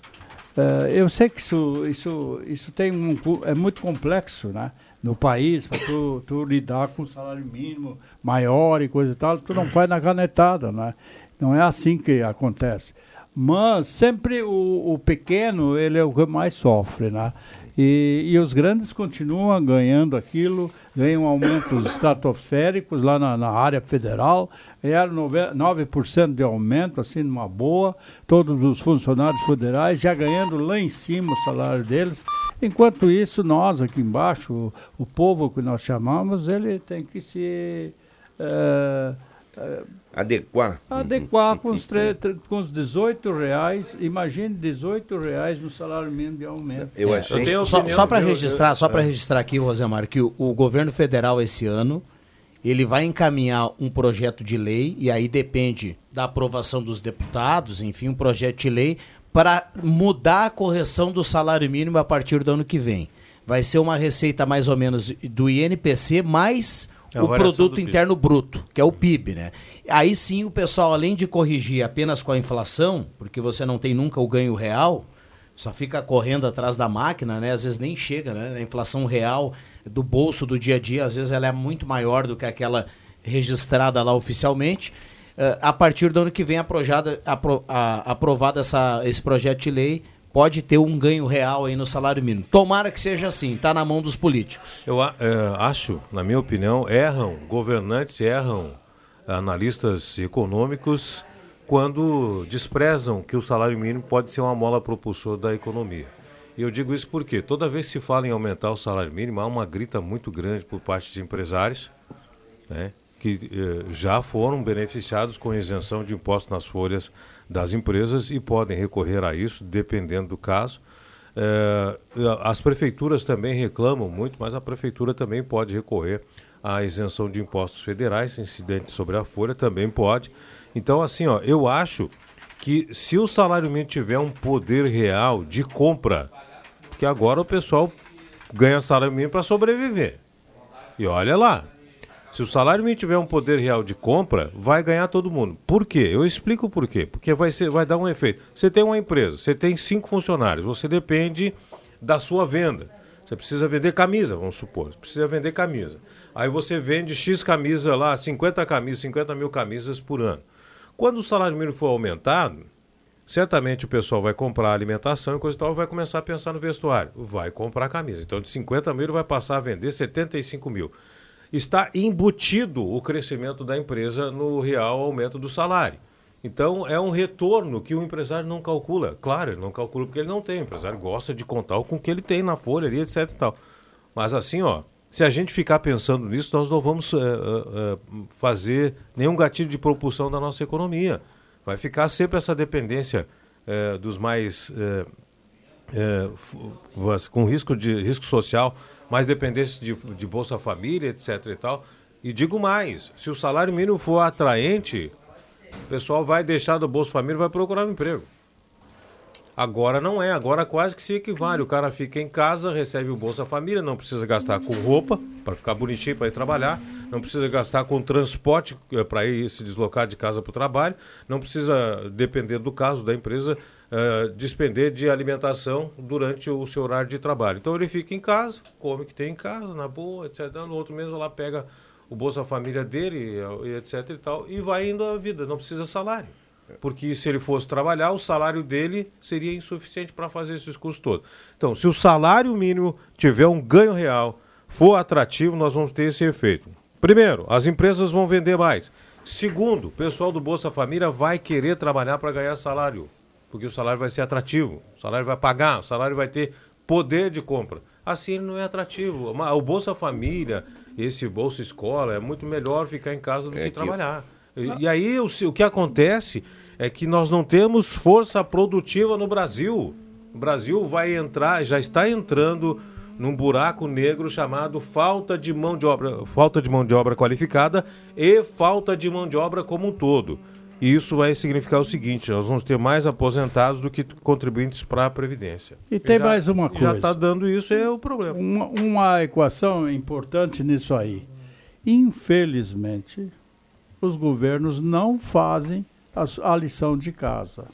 Eh, eu sei que isso, isso, isso tem um, é muito complexo, né? No país, para tu, tu lidar com salário mínimo maior e coisa e tal, tu não faz na canetada, né? Não é assim que acontece. Mas sempre o, o pequeno, ele é o que mais sofre, né? E, e os grandes continuam ganhando aquilo, ganham aumentos estratosféricos lá na, na área federal, ganharam nove- 9% de aumento, assim, numa boa, todos os funcionários federais já ganhando lá em cima o salário deles. Enquanto isso, nós aqui embaixo, o, o povo que nós chamamos, ele tem que se eh, Adequar. adequar com os, tre- tre- com os 18 reais. Imagine 18 reais no salário mínimo de aumento. Eu É, achei. só, só para registrar, só para registrar aqui, Rosemar, que o, o governo federal esse ano ele vai encaminhar um projeto de lei e aí depende da aprovação dos deputados, enfim, um projeto de lei para mudar a correção do salário mínimo a partir do ano que vem. Vai ser uma receita mais ou menos do INPC mais o variação produto interno bruto, que é o PIB, né? Aí sim o pessoal, além de corrigir apenas com a inflação, porque você não tem nunca o ganho real, só fica correndo atrás da máquina, né? Às vezes nem chega, né? A inflação real do bolso do dia a dia, às vezes ela é muito maior do que aquela registrada lá oficialmente. Eh, a partir do ano que vem aprojada, apro, a- aprovado essa, esse projeto de lei, pode ter um ganho real aí no salário mínimo. Tomara que seja assim, tá na mão dos políticos. Eu é, acho, na minha opinião, erram governantes, erram analistas econômicos quando desprezam que o salário mínimo pode ser uma mola propulsora da economia. E eu digo isso porque toda vez que se fala em aumentar o salário mínimo, há uma grita muito grande por parte de empresários, né, que eh, já foram beneficiados com isenção de impostos nas folhas das empresas e podem recorrer a isso, dependendo do caso. Eh, as prefeituras também reclamam muito, mas a prefeitura também pode recorrer à isenção de impostos federais, incidentes sobre a folha também pode. Então, assim, ó, eu acho que se o salário mínimo tiver um poder real de compra, porque agora o pessoal ganha salário mínimo para sobreviver. E olha lá, se o salário mínimo tiver um poder real de compra, vai ganhar todo mundo. Por quê? Eu explico por quê. Porque vai, ser, vai dar um efeito. Você tem uma empresa, você tem cinco funcionários, você depende da sua venda. Você precisa vender camisa, vamos supor. Você precisa vender camisa. Aí você vende X camisa lá, 50 camisas, 50 mil camisas por ano. Quando o salário mínimo for aumentado, certamente o pessoal vai comprar alimentação e coisa e tal, vai começar a pensar no vestuário. Vai comprar camisa. Então, de 50 mil, vai passar a vender 75 mil. Está embutido o crescimento da empresa no real aumento do salário. Então, é um retorno que o empresário não calcula. Claro, ele não calcula porque ele não tem. O empresário gosta de contar com o que ele tem na folha ali, etc e tal. Mas assim, ó, se a gente ficar pensando nisso, nós não vamos eh, eh, eh, fazer nenhum gatilho de propulsão da nossa economia. Vai ficar sempre essa dependência dos mais com risco de risco social, mais dependentes de, de Bolsa Família, etc. e tal. E digo mais, se o salário mínimo for atraente, o pessoal vai deixar do Bolsa Família e vai procurar um emprego. Agora não é, agora quase que se equivale. O cara fica em casa, recebe o Bolsa Família, não precisa gastar com roupa para ficar bonitinho para ir trabalhar, não precisa gastar com transporte para ir se deslocar de casa para o trabalho, não precisa, dependendo do caso da empresa, eh, despender de alimentação durante o seu horário de trabalho. Então ele fica em casa, come o que tem em casa, na boa, etc. No outro mês lá pega o Bolsa Família dele, etc e tal, e vai indo a vida, não precisa salário. Porque se ele fosse trabalhar, o salário dele seria insuficiente para fazer esses custos todos. Então, se o salário mínimo tiver um ganho real, for atrativo, nós vamos ter esse efeito. Primeiro, as empresas vão vender mais. Segundo, o pessoal do Bolsa Família vai querer trabalhar para ganhar salário, porque o salário vai ser atrativo, o salário vai pagar, o salário vai ter poder de compra. Assim ele não é atrativo. O Bolsa Família, esse Bolsa Escola, é muito melhor ficar em casa do que, que- trabalhar. E, e aí o, o que acontece é que nós não temos força produtiva no Brasil. O Brasil vai entrar, já está entrando num buraco negro chamado falta de mão de obra, falta de mão de obra qualificada e falta de mão de obra como um todo. E isso vai significar o seguinte: nós vamos ter mais aposentados do que contribuintes para a Previdência. E tem já- mais uma Já coisa. está dando isso, é o problema. Uma, uma equação importante nisso aí. Infelizmente, os governos não fazem a, a lição de casa.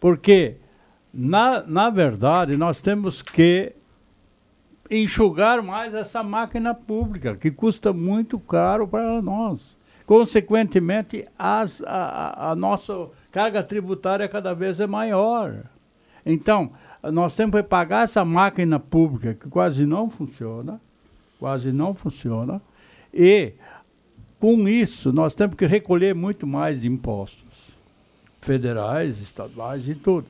Porque, na, na verdade, nós temos que enxugar mais essa máquina pública, que custa muito caro para nós. Consequentemente, as, a, a- nossa carga tributária cada vez é maior. Então, nós temos que pagar essa máquina pública que quase não funciona, quase não funciona, e com isso nós temos que recolher muito mais impostos federais, estaduais e tudo.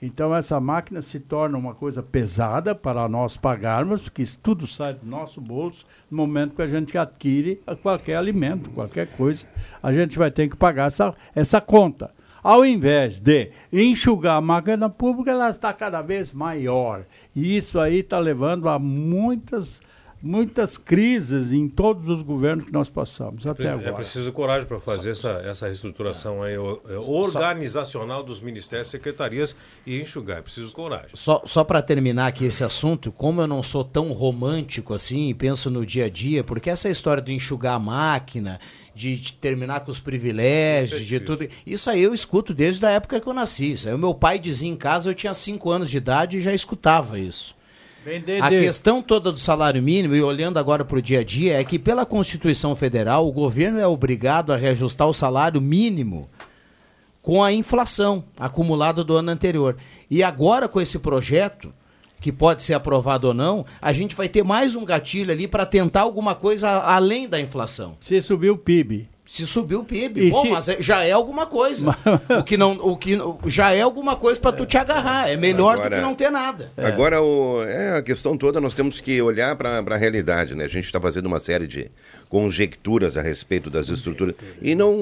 Então essa máquina se torna uma coisa pesada para nós pagarmos, porque isso tudo sai do nosso bolso no momento que a gente adquire qualquer alimento, qualquer coisa, a gente vai ter que pagar essa, essa conta. Ao invés de enxugar a máquina pública, ela está cada vez maior. E isso aí está levando a muitas, muitas crises em todos os governos que nós passamos até É agora. preciso coragem para fazer essa, essa reestruturação aí, o- é, organizacional dos ministérios, secretarias e enxugar. É preciso coragem. Só, só para terminar aqui esse assunto, como eu não sou tão romântico assim e penso no dia a dia, porque essa história de enxugar a máquina, de, de terminar com os privilégios, de tudo, isso aí eu escuto desde a época que eu nasci. Isso aí o meu pai dizia em casa, eu tinha 5 anos de idade e já escutava isso. A questão toda do salário mínimo, e olhando agora para o dia a dia, é que pela Constituição Federal, o governo é obrigado a reajustar o salário mínimo com a inflação acumulada do ano anterior. E agora, com esse projeto, que pode ser aprovado ou não, a gente vai ter mais um gatilho ali para tentar alguma coisa além da inflação. Se subir o PIB. Se subir o PIB, E bom, se- mas é- já é alguma coisa. (laughs) o que não, o que já é alguma coisa para tu te agarrar. É melhor do Agora- que não ter nada. Agora, o, é, a questão toda, nós temos que olhar para a realidade, né? A gente está fazendo uma série de conjecturas a respeito das estruturas. E não,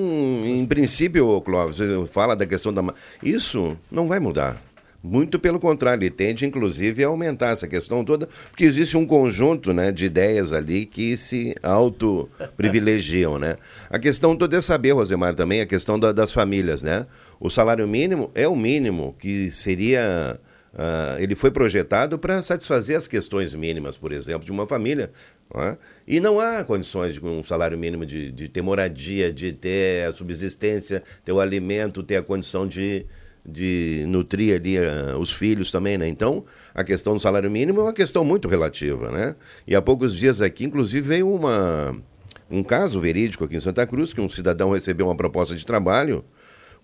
em princípio, Clóvis, você fala da questão da... Isso não vai mudar. Muito pelo contrário, ele tende, inclusive, a aumentar essa questão toda, porque existe um conjunto né, de ideias ali que se auto-privilegiam, né? A questão toda é saber, Rosemar, também, a questão da- das famílias, né? O salário mínimo é o mínimo que seria... ah, ele foi projetado para satisfazer as questões mínimas, por exemplo, de uma família. é? E não há condições de, um salário mínimo de, de ter moradia, de ter a subsistência, ter o alimento, ter a condição de, de nutrir ali ah, os filhos também, né? Então, a questão do salário mínimo é uma questão muito relativa, né? E há poucos dias aqui, inclusive, veio uma, um caso verídico aqui em Santa Cruz, que um cidadão recebeu uma proposta de trabalho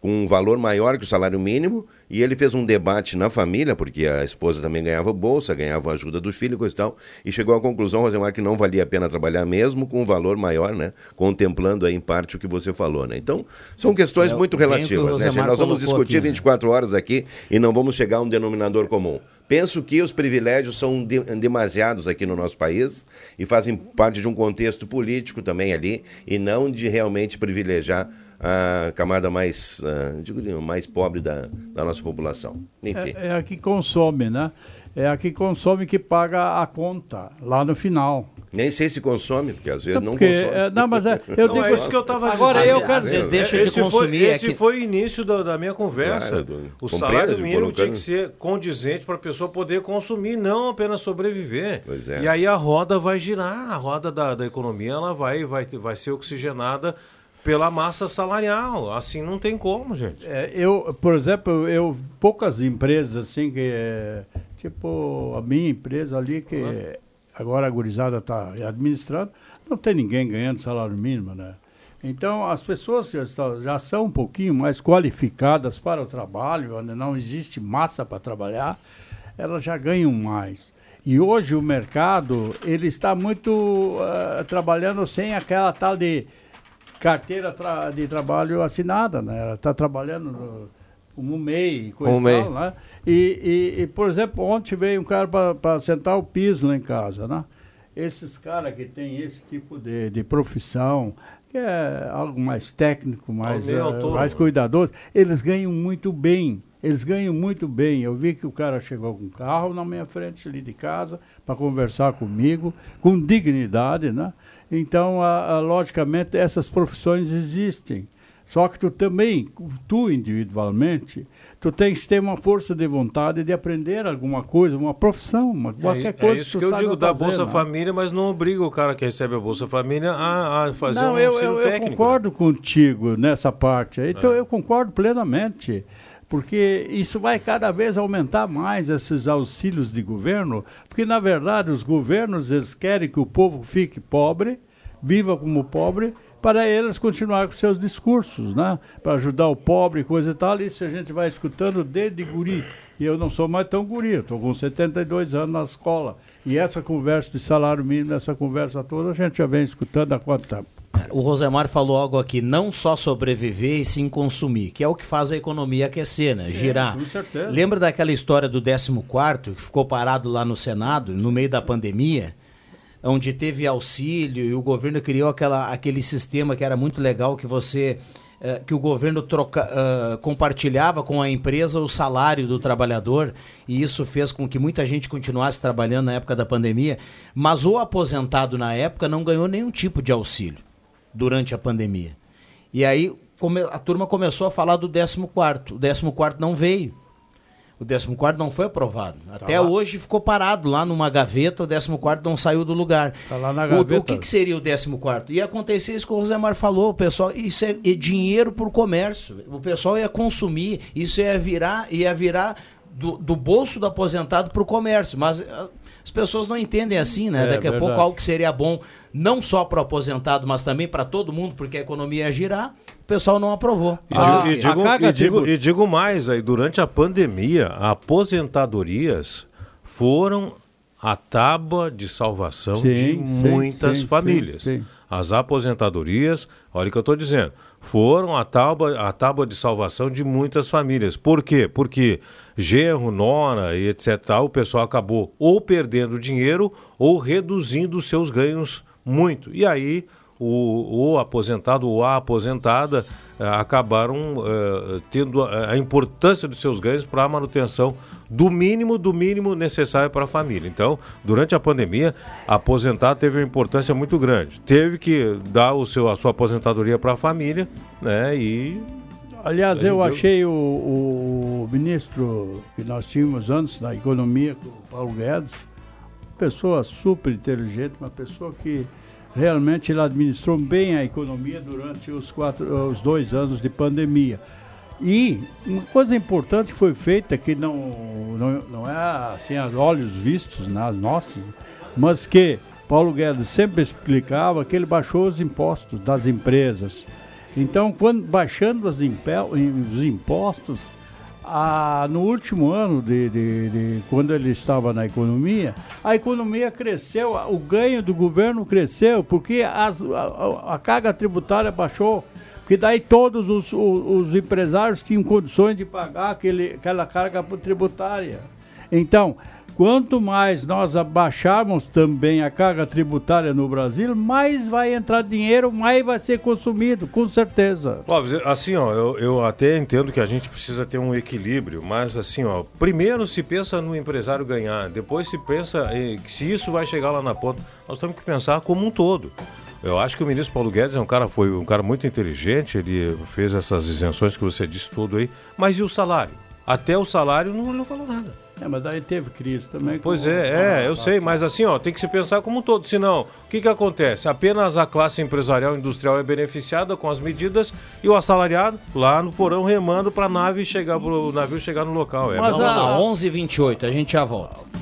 com um valor maior que o salário mínimo, e ele fez um debate na família, porque a esposa também ganhava bolsa, ganhava ajuda dos filhos e coisa e tal, e chegou à conclusão, Rosemar, que não valia a pena trabalhar mesmo com um valor maior, né? Contemplando aí em parte o que você falou, né? Então, são questões É, muito relativas, né? Nós vamos discutir aqui, né? 24 horas aqui e não vamos chegar a um denominador comum. Penso que os privilégios são de- demasiados aqui no nosso país e fazem parte de um contexto político também ali e não de realmente privilegiar a camada mais, ah, digo, mais pobre da, da nossa população. Enfim. É, é a que consome, né? É a que consome que paga a conta lá no final. Nem sei se consome, porque às vezes não porque, consome. é, não, mas é- (laughs) eu Não, digo- é isso que eu estava Agora, dizendo. eu quero Às vezes dizer- deixa esse de foi- consumir. Esse é que- foi o início da, da minha conversa. Claro, do- o compreendo, salário mínimo tinha colocando- que ser condizente para a pessoa poder consumir, não apenas sobreviver. Pois é. E aí a roda vai girar, a roda da, da economia ela vai, vai, vai ser oxigenada pela massa salarial. Assim não tem como, gente. É, eu, por exemplo, eu poucas empresas assim que é, tipo a minha empresa ali que agora a gurizada está administrando, não tem ninguém ganhando salário mínimo, né? Então as pessoas já, já são um pouquinho mais qualificadas para o trabalho, onde não existe massa para trabalhar, elas já ganham mais. E hoje o mercado ele está muito ah, trabalhando sem aquela tal de carteira tra- de trabalho assinada, né? Ela está trabalhando no, como um MEI, e coisa Um e tal, né? E, e, e, por exemplo, ontem veio um cara para sentar o piso lá em casa, né? Esses caras que têm esse tipo de, de profissão, que é algo mais técnico, mais, autônomo. mais cuidadoso, eles ganham muito bem. Eles ganham muito bem. Eu vi que o cara chegou com um carro na minha frente ali de casa para conversar comigo, com dignidade, né? Então, a- a- logicamente, essas profissões existem. Só que tu também, tu individualmente, tu tens que ter uma força de vontade de aprender alguma coisa, uma profissão, uma, qualquer é, coisa é isso que eu digo da Bolsa né? Família, mas não obriga o cara que recebe a Bolsa Família a, a fazer Não, um eu, eu, eu técnico. né? concordo contigo nessa parte. Então É. eu concordo plenamente. Porque isso vai cada vez aumentar mais esses auxílios de governo, porque na verdade os governos eles querem que o povo fique pobre, viva como pobre, para eles continuar com seus discursos, né? Para ajudar o pobre, coisa e tal. Isso a gente vai escutando desde guri. E eu não sou mais tão guri, estou com 72 anos na escola. E essa conversa de salário mínimo, essa conversa toda, a gente já vem escutando há quanto tempo? O Rosemar falou algo aqui, não só sobreviver e sim consumir, que é o que faz a economia aquecer, né? Girar. com certeza. Lembra daquela história do 14º, que ficou parado lá no Senado, no meio da pandemia, onde teve auxílio e o governo criou aquela, aquele sistema que era muito legal, que você... eh, que o governo troca, eh, compartilhava com a empresa o salário do trabalhador e isso fez com que muita gente continuasse trabalhando na época da pandemia, mas o aposentado na época não ganhou nenhum tipo de auxílio durante a pandemia. E aí a turma começou a falar do 14º. O 14º não veio. O 14º não foi aprovado. Até lá. hoje ficou parado lá numa gaveta, o 14º não saiu do lugar. Tá lá na O- gaveta. O, que, que seria o 14º? Ia acontecer isso que o Rosemar falou, o pessoal, isso é, é dinheiro por comércio. O pessoal ia consumir, isso ia virar, ia virar do, do bolso do aposentado para o comércio. Mas ah, as pessoas não entendem assim, né? É, Daqui a pouco verdade. algo que seria bom não só para o aposentado, mas também para todo mundo, porque a economia ia girar, o pessoal não aprovou. E, Ah, digo, e, digo, e, digo, e digo mais, aí, durante a pandemia, aposentadorias foram a tábua de salvação Sim, de sim, muitas sim, famílias. sim, sim. As aposentadorias, olha o que eu estou dizendo, foram a tábua, a tábua de salvação de muitas famílias. Por quê? Porque genro, nora e etc. o pessoal acabou ou perdendo dinheiro ou reduzindo seus ganhos muito. E aí o, o aposentado ou a aposentada eh, acabaram eh, tendo a, importância dos seus ganhos para a manutenção do mínimo do mínimo necessário para a família. Então, durante a pandemia, a aposentada teve uma importância muito grande. Teve que dar o seu, a sua aposentadoria para a família, né? E Aliás, Aí eu deu- achei o, o ministro que nós tínhamos antes da economia, o Paulo Guedes, uma pessoa super inteligente, uma pessoa que realmente ele administrou bem a economia durante os, quatro, os dois anos de pandemia. E uma coisa importante foi feita que não, não, não é assim a olhos vistos, nas nossos, mas que Paulo Guedes sempre explicava que ele baixou os impostos das empresas. Então, quando baixando os impostos, ah, no último ano de, de- de- quando ele estava na economia, a economia cresceu, o ganho do governo cresceu, porque as- a, a- a carga tributária baixou. Porque daí todos os, os- os empresários tinham condições de pagar aquele, aquela carga tributária. Então, quanto mais nós abaixarmos também a carga tributária no Brasil, mais vai entrar dinheiro, mais vai ser consumido, com certeza. Clóvis, assim, ó, eu, eu até entendo que a gente precisa ter um equilíbrio, mas assim, ó, primeiro se pensa no empresário ganhar, depois se pensa em que se isso vai chegar lá na ponta. Nós temos que pensar como um todo. Eu acho que o ministro Paulo Guedes é um cara, foi um cara muito inteligente, ele fez essas isenções que você disse tudo aí, mas e o salário? Até o salário não, não falou nada. É, mas daí teve crise também. Pois é, é, eu Ah, sei, mas assim, ó, tem que se pensar como um todo. Senão, o que que acontece? Apenas a classe empresarial industrial é beneficiada com as medidas e o assalariado lá no porão remando para nave chegar pro navio chegar no local. É Mas a... não. 11h28, a gente já volta.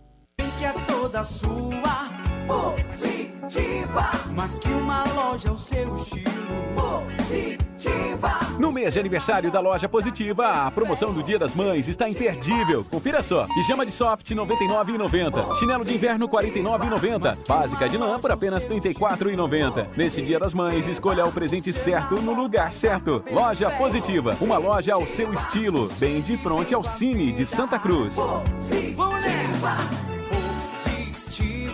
É toda sua, positiva. Mas que uma loja é o seu estilo, positiva. No mês de aniversário da loja Positiva, a promoção do Dia das Mães está imperdível. Confira só: pijama de soft R$ 99,90, chinelo de inverno R$ 49,90, básica de lã por apenas R$ 34,90. Nesse Dia das Mães, escolha o presente certo no lugar certo. Loja Positiva, uma loja ao seu estilo, bem de frente ao Cine de Santa Cruz. Positiva,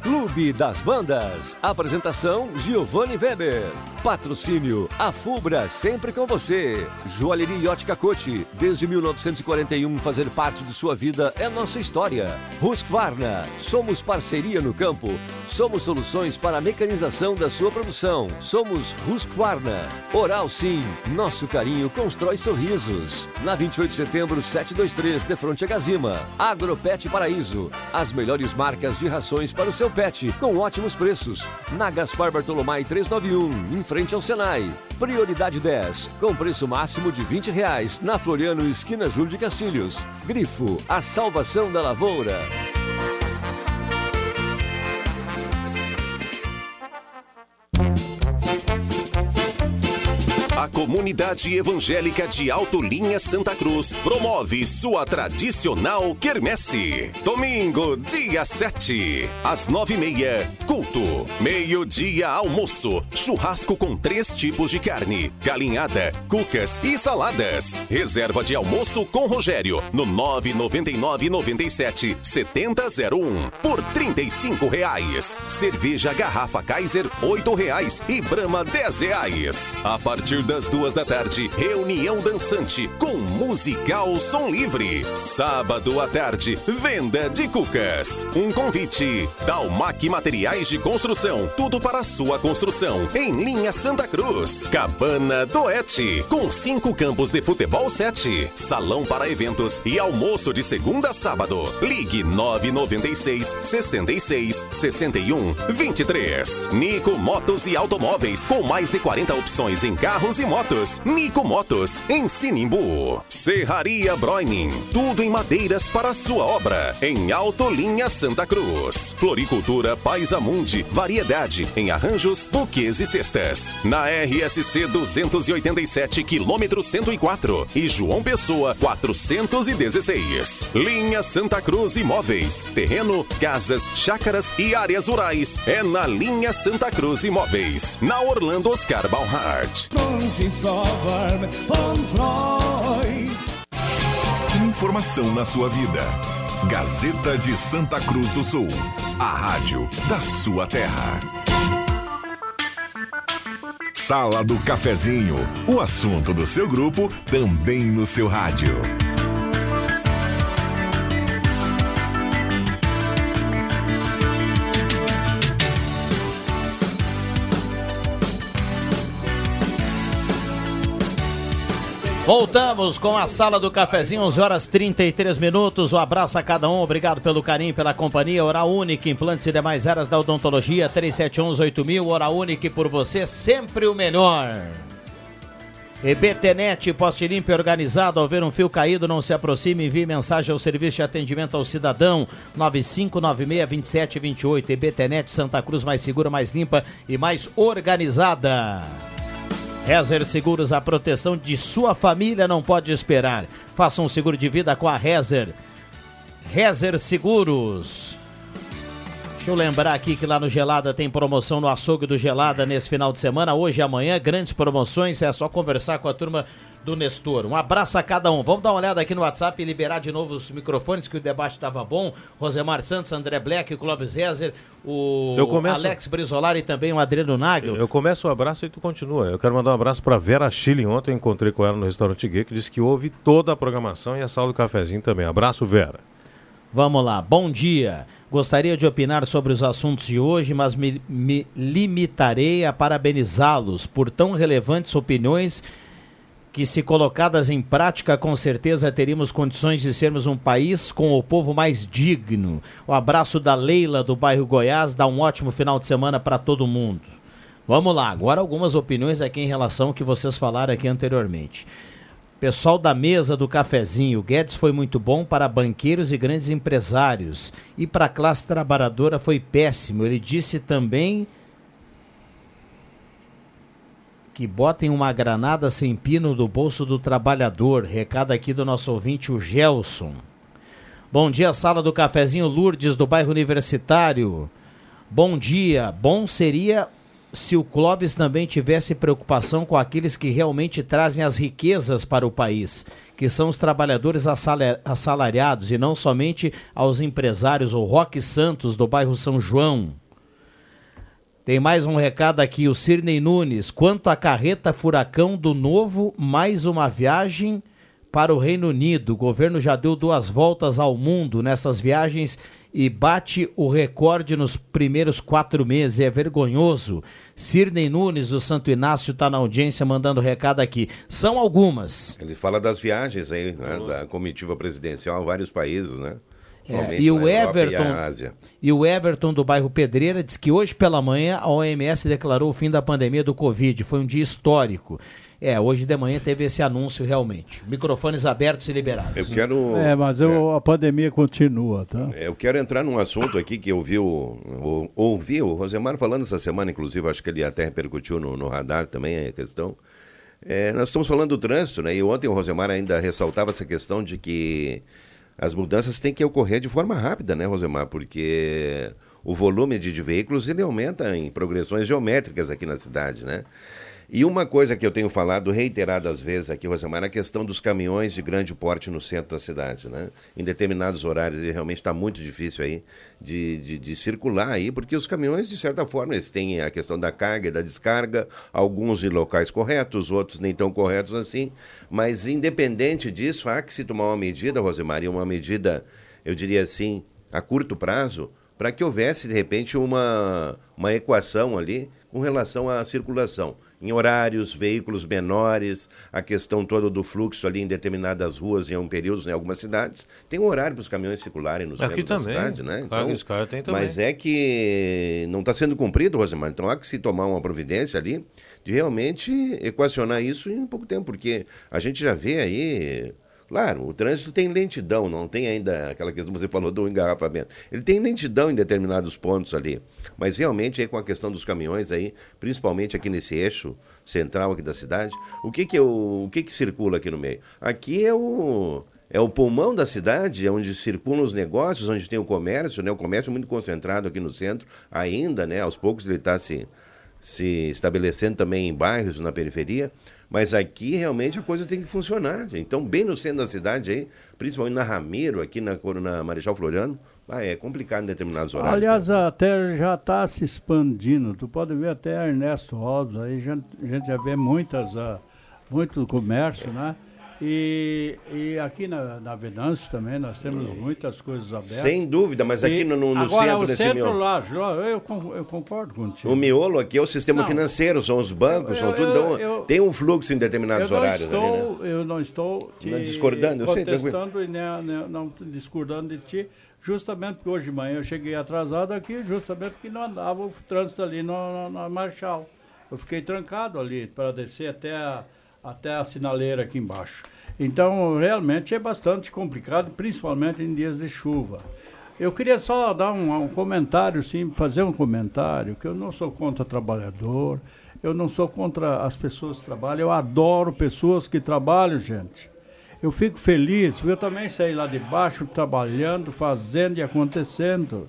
Clube das Bandas. Apresentação Giovanni Weber. Patrocínio A Fubra, sempre com você. Joalheria Ótica Cote. Desde 1941, fazer parte de sua vida é nossa história. Husqvarna. Somos parceria no campo. Somos soluções para a mecanização da sua produção. Somos Husqvarna. Oral Sim. Nosso carinho constrói sorrisos. Na 28 de setembro, 723, de fronte a Gazima. Agropet Paraíso. As melhores marcas de rações para o seu pet, com ótimos preços. Na Gaspar Bartolomai 391, em frente ao Senai. Prioridade 10, com preço máximo de 20 reais. Na Floriano, esquina Júlio de Castilhos. Grifo, a salvação da lavoura. Comunidade evangélica de Alto Linha Santa Cruz promove sua tradicional quermesse. Domingo, dia 7, às nove e meia, culto. Meio-dia, almoço. Churrasco com três tipos de carne: galinhada, cucas e saladas. Reserva de almoço com Rogério no 999 97 7001 por 35 reais. Cerveja garrafa Kaiser, 8 reais e Brahma, 10 reais. A partir das duas da tarde, reunião dançante com musical som livre. Sábado à tarde, venda de cucas. Um convite. Dalmac Materiais de Construção. Tudo para sua construção. Em linha Santa Cruz. Cabana Doete. Com cinco campos de futebol 7. Salão para eventos e almoço de segunda a sábado. Ligue 996 66 61 23. Nico Motos e Automóveis. Com mais de 40 opções em carros e motos. Nico Motos, em Sinimbu. Serraria Broining. Tudo em madeiras para sua obra. Em Alto Linha Santa Cruz. Floricultura Paisamundi. Variedade em arranjos, buquês e cestas. Na RSC 287, quilômetro 104. E João Pessoa 416. Linha Santa Cruz Imóveis. Terreno, casas, chácaras e áreas rurais. É na Linha Santa Cruz Imóveis. Na Orlando Oscar Balhart. Informação na sua vida. Gazeta de Santa Cruz do Sul. A rádio da sua terra. Sala do Cafezinho. O assunto do seu grupo também no seu rádio. Voltamos com a sala do cafezinho, 11 horas 33 minutos. Um abraço a cada um, obrigado pelo carinho, pela companhia. Oral Unique, implantes e demais áreas da odontologia, 3711-8000. Oral Unique por você, sempre o melhor. EBTNet, poste limpo e organizado. Ao ver um fio caído, não se aproxime. Envie mensagem ao serviço de atendimento ao cidadão. 9596-2728. EBTNet, Santa Cruz, mais segura, mais limpa e mais organizada. Rezer Seguros, a proteção de sua família não pode esperar. Faça um seguro de vida com a Rezer. Rezer Seguros. Deixa eu lembrar aqui que lá no Gelada tem promoção no açougue do Gelada nesse final de semana, hoje e amanhã, grandes promoções, é só conversar com a turma do Nestor. Um abraço a cada um. Vamos dar uma olhada aqui no WhatsApp e liberar de novo os microfones, que o debate estava bom. Rosemar Santos, André Black, Clóvis Rezer, o Eu começo- Alex Brizolar e também o Adriano Nagel. Eu começo o abraço e tu continua. Eu quero mandar um abraço para Vera Chile. Ontem eu encontrei com ela no restaurante Gay, que disse que ouve toda a programação e a sala do cafezinho também. Abraço, Vera. Vamos lá, bom dia. Gostaria de opinar sobre os assuntos de hoje, mas me, me limitarei a parabenizá-los por tão relevantes opiniões que, se colocadas em prática, com certeza teríamos condições de sermos um país com o povo mais digno. O abraço da Leila, do bairro Goiás, dá um ótimo final de semana para todo mundo. Vamos lá, agora algumas opiniões aqui em relação ao que vocês falaram aqui anteriormente. Pessoal da mesa do cafezinho, Guedes foi muito bom para banqueiros e grandes empresários. E para a classe trabalhadora foi péssimo. Ele disse também que botem uma granada sem pino do bolso do trabalhador. Recado aqui do nosso ouvinte, o Gelson. Bom dia, sala do cafezinho Lourdes, do bairro Universitário. Bom dia. Bom seria se o Clóvis também tivesse preocupação com aqueles que realmente trazem as riquezas para o país, que são os trabalhadores assala- assalariados e não somente aos empresários. O Roque Santos, do bairro São João. Tem mais um recado aqui, o Cirnei Nunes. Quanto à carreta furacão do novo, mais uma viagem para o Reino Unido. O governo já deu duas voltas ao mundo nessas viagens e bate o recorde nos primeiros quatro meses. É vergonhoso. Cirnei Nunes, do Santo Inácio, está na audiência mandando recado aqui. São algumas. Ele fala das viagens aí, né, da comitiva presidencial a vários países, né? É, e o Everton E e o Everton do bairro Pedreira diz que hoje pela manhã a OMS declarou o fim da pandemia do Covid. Foi um dia histórico. É, hoje de manhã teve esse anúncio realmente. Microfones abertos e liberados. Eu quero. É, mas eu- a pandemia continua, tá? É, Eu quero entrar num assunto aqui que eu vi o, o- ouvi o Rosemar falando essa semana, inclusive, acho que ele até repercutiu no, no radar também a questão. É, nós estamos falando do trânsito, né? E ontem o Rosemar ainda ressaltava essa questão de que as mudanças têm que ocorrer de forma rápida, né, Rosemar? Porque o volume de, veículos ele aumenta em progressões geométricas aqui na cidade, né? E uma coisa que eu tenho falado reiteradas vezes aqui, Rosemar, é a questão dos caminhões de grande porte no centro da cidade, né? Em determinados horários, e realmente está muito difícil aí de, de, de circular aí, porque os caminhões, de certa forma, eles têm a questão da carga e da descarga, alguns em locais corretos, outros nem tão corretos assim, mas independente disso, há que se tomar uma medida, Rosemar, e uma medida, eu diria assim, a curto prazo, para que houvesse, de repente, uma, uma equação ali com relação à circulação. Em horários, veículos menores, a questão toda do fluxo ali em determinadas ruas, em um período, em algumas cidades, tem um horário para os caminhões circularem no centro Aqui da também. cidade, né? Claro, esse cara tem também. Mas é que não está sendo cumprido, Rosemar. Então há que se tomar uma providência ali de realmente equacionar isso em pouco tempo, porque a gente já vê aí. Claro, o trânsito tem lentidão, não tem ainda aquela questão que você falou do engarrafamento. Ele tem lentidão em determinados pontos ali. Mas realmente aí com a questão dos caminhões aí, principalmente aqui nesse eixo central aqui da cidade, o que que, é o, o que, que circula aqui no meio? Aqui é o, é o pulmão da cidade, é onde circulam os negócios, onde tem o comércio, né? O comércio é muito concentrado aqui no centro ainda, né? Aos poucos ele está se, se estabelecendo também em bairros na periferia, mas aqui realmente a coisa tem que funcionar. Então, bem no centro da cidade aí, principalmente na Ramiro, aqui na, na Marechal Floriano, ah, é complicado em determinados horários. Aliás, até já está se expandindo. Tu pode ver até Ernesto Alves, aí a gente já vê muitas, ah, muito comércio, né? E, e aqui na, na Venâncio também nós temos muitas coisas abertas. Sem dúvida, mas aqui E no- no- agora, centro desse centro miolo. lá, eu, eu concordo contigo. O miolo aqui é o sistema Não. financeiro, são os bancos, Eu- são tudo. eu- Então, eu- tem um fluxo em determinados não horários ali, né? estou, Eu não estou te Não, discordando, eu sei, tranquilo. e nem, nem- não discordando de ti, justamente porque hoje de manhã eu cheguei atrasado aqui, justamente porque não andava o trânsito ali na Marchal. Eu fiquei trancado ali para descer até a, até a sinaleira aqui embaixo. Então, realmente é bastante complicado, principalmente em dias de chuva. Eu queria só dar um, um comentário, sim, fazer um comentário, que eu não sou contra trabalhador, eu não sou contra as pessoas que trabalham, eu adoro pessoas que trabalham, gente. Eu fico feliz, eu também saí lá de baixo trabalhando, fazendo e acontecendo.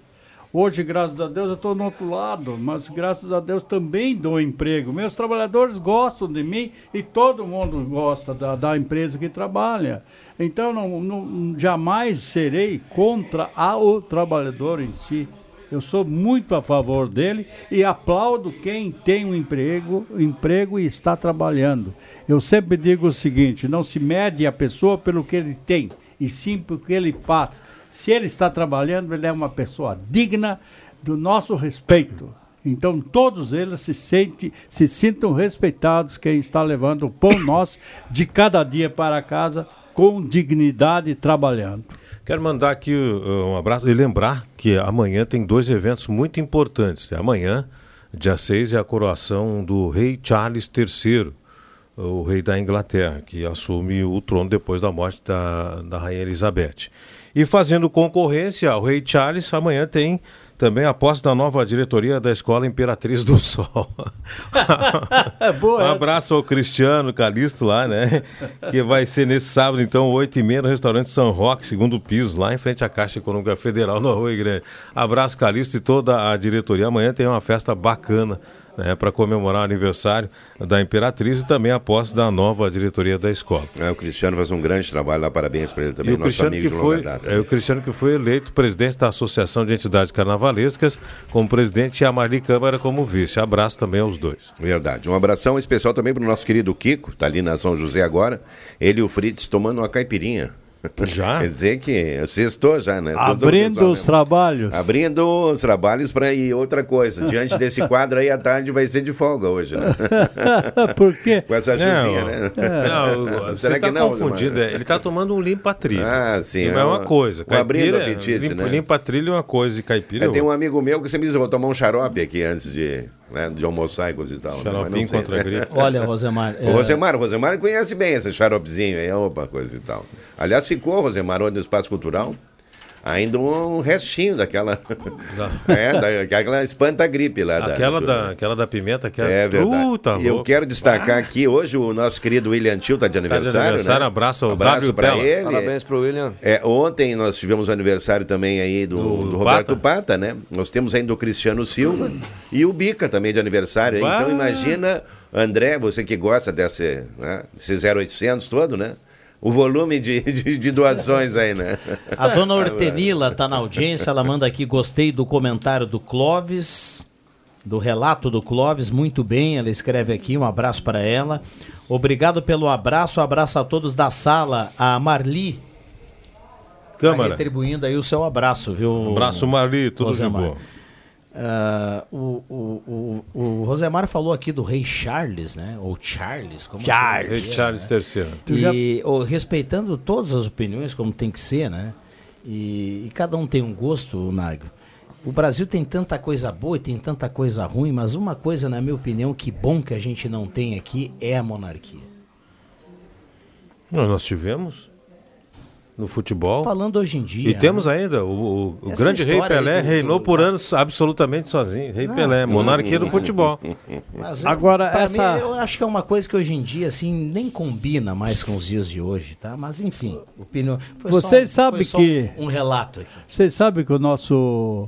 Hoje, graças a Deus, eu estou no outro lado, mas graças a Deus também dou emprego. Meus trabalhadores gostam de mim e todo mundo gosta da, da empresa que trabalha. Então, não, não- jamais serei contra o trabalhador em si. Eu sou muito a favor dele e aplaudo quem tem um emprego, emprego e está trabalhando. Eu sempre digo o seguinte: não se mede a pessoa pelo que ele tem, e sim pelo que ele faz. Se ele está trabalhando, ele é uma pessoa digna do nosso respeito. Então todos eles se, sente, se sintam respeitados quem está levando o pão nosso de cada dia para casa com dignidade trabalhando. Quero mandar aqui uh, um abraço e lembrar que amanhã tem dois eventos muito importantes. Amanhã, dia 6, é a coroação do rei Charles III, o rei da Inglaterra, que assume o trono depois da morte da, da rainha Elizabeth. E fazendo concorrência ao rei Charles, amanhã tem também a posse da nova diretoria da Escola Imperatriz do Sol. (laughs) Boa um abraço ao Cristiano Calisto lá, né? Que vai ser nesse sábado, então, 8 e meia, no restaurante São Roque, segundo piso, lá em frente à Caixa Econômica Federal, na Rua Igreja. Abraço, Calixto e toda a diretoria. Amanhã tem uma festa bacana. Né, para comemorar o aniversário da Imperatriz e também a posse da nova diretoria da escola. É, o Cristiano faz um grande trabalho lá, parabéns para ele também, E o nosso Cristiano, amigo que de foi, data. é, o Cristiano que foi eleito presidente da Associação de Entidades Carnavalescas como presidente e a Marli Câmara como vice. Abraço também aos dois. Verdade. Um abração especial também para o nosso querido Kiko, tá ali na São José agora. Ele e o Fritz tomando uma caipirinha. Já? Quer dizer que sextou já, né? Sextou Abrindo os mesmo. trabalhos. Abrindo os trabalhos para ir outra coisa. Diante desse (laughs) quadro aí, a tarde vai ser de folga hoje, né? (laughs) Por quê? Com essa chuvinha, Não, né? não, (laughs) você está confundindo. é, Ele está tomando um limpa-trilho. Ah, sim. É uma coisa. Um abrindo Caipira, apetite, limpa, né? Limpa-trilho é uma coisa e caipira É, é tem um amigo meu que sempre diz, eu vou tomar um xarope aqui antes de, né, de almoçar e coisa e tal. né? Xaropinho sei. contra a gripe. (laughs) Olha, Rosemar. O Rosemar, o Rosemar conhece bem esse xaropezinho aí, opa, coisa e tal. Aliás, ficou, Rosemar, onde no Espaço Cultural, ainda um restinho daquela. (laughs) é, daquela espanta-gripe lá. da- Aquela do- da, aquela da pimenta, aquela. É verdade. Puta, e eu louco. quero destacar aqui, hoje o nosso querido William Tio está de aniversário. aniversário, né? abraço ao abraço para ele. Parabéns pro William. É, ontem nós tivemos o aniversário também aí do, do Roberto Pata. né? Nós temos ainda o Cristiano Silva e o Bica também de aniversário. aí. Bah! Então imagina, André, você que gosta desse, né, desse 0800 todo, né? O volume de, de, de doações aí, né? A dona Hortenila tá na audiência, ela manda aqui, gostei do comentário do Clóvis, do relato do Clóvis, muito bem, ela escreve aqui, um abraço para ela. Obrigado pelo abraço, abraço a todos da sala, a Marli. Tá Câmara. retribuindo aí o seu abraço, viu? Abraço, Marli, tudo de Rosemar. Ah, o, o, o, o Rosemar falou aqui do rei Charles, né? Ou Charles, como Charles. que é, Rei Charles III. E ô, respeitando todas as opiniões, como tem que ser, né? E, e cada um tem um gosto, Nagro. O Brasil tem tanta coisa boa e tem tanta coisa ruim, mas uma coisa, na minha opinião, que bom que a gente não tem aqui é a monarquia. Não, nós tivemos no futebol. Falando hoje em dia. E temos ainda o, o- grande rei Pelé do- reinou do- por anos absolutamente sozinho. Rei Não, Pelé, monarquia do futebol. (laughs) Mas, Agora, essa- mim, eu acho que é uma coisa que hoje em dia, assim, nem combina mais com os dias de hoje, tá? Mas, enfim, opinião. foi só- Vocês sabem que. Um relato aqui. Vocês sabem que o nosso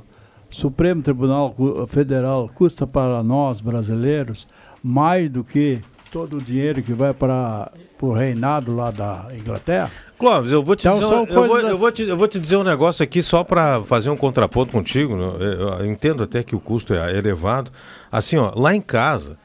Supremo Tribunal Federal custa para nós, brasileiros, mais do que todo o dinheiro que vai para o reinado lá da Inglaterra? Clóvis, eu vou te, Então, dizer, um- eu, vou, coisas eu, vou te, eu vou te dizer um negócio aqui só para fazer um contraponto contigo. né? Eu, entendo até que o custo é elevado. Assim, ó, lá em casa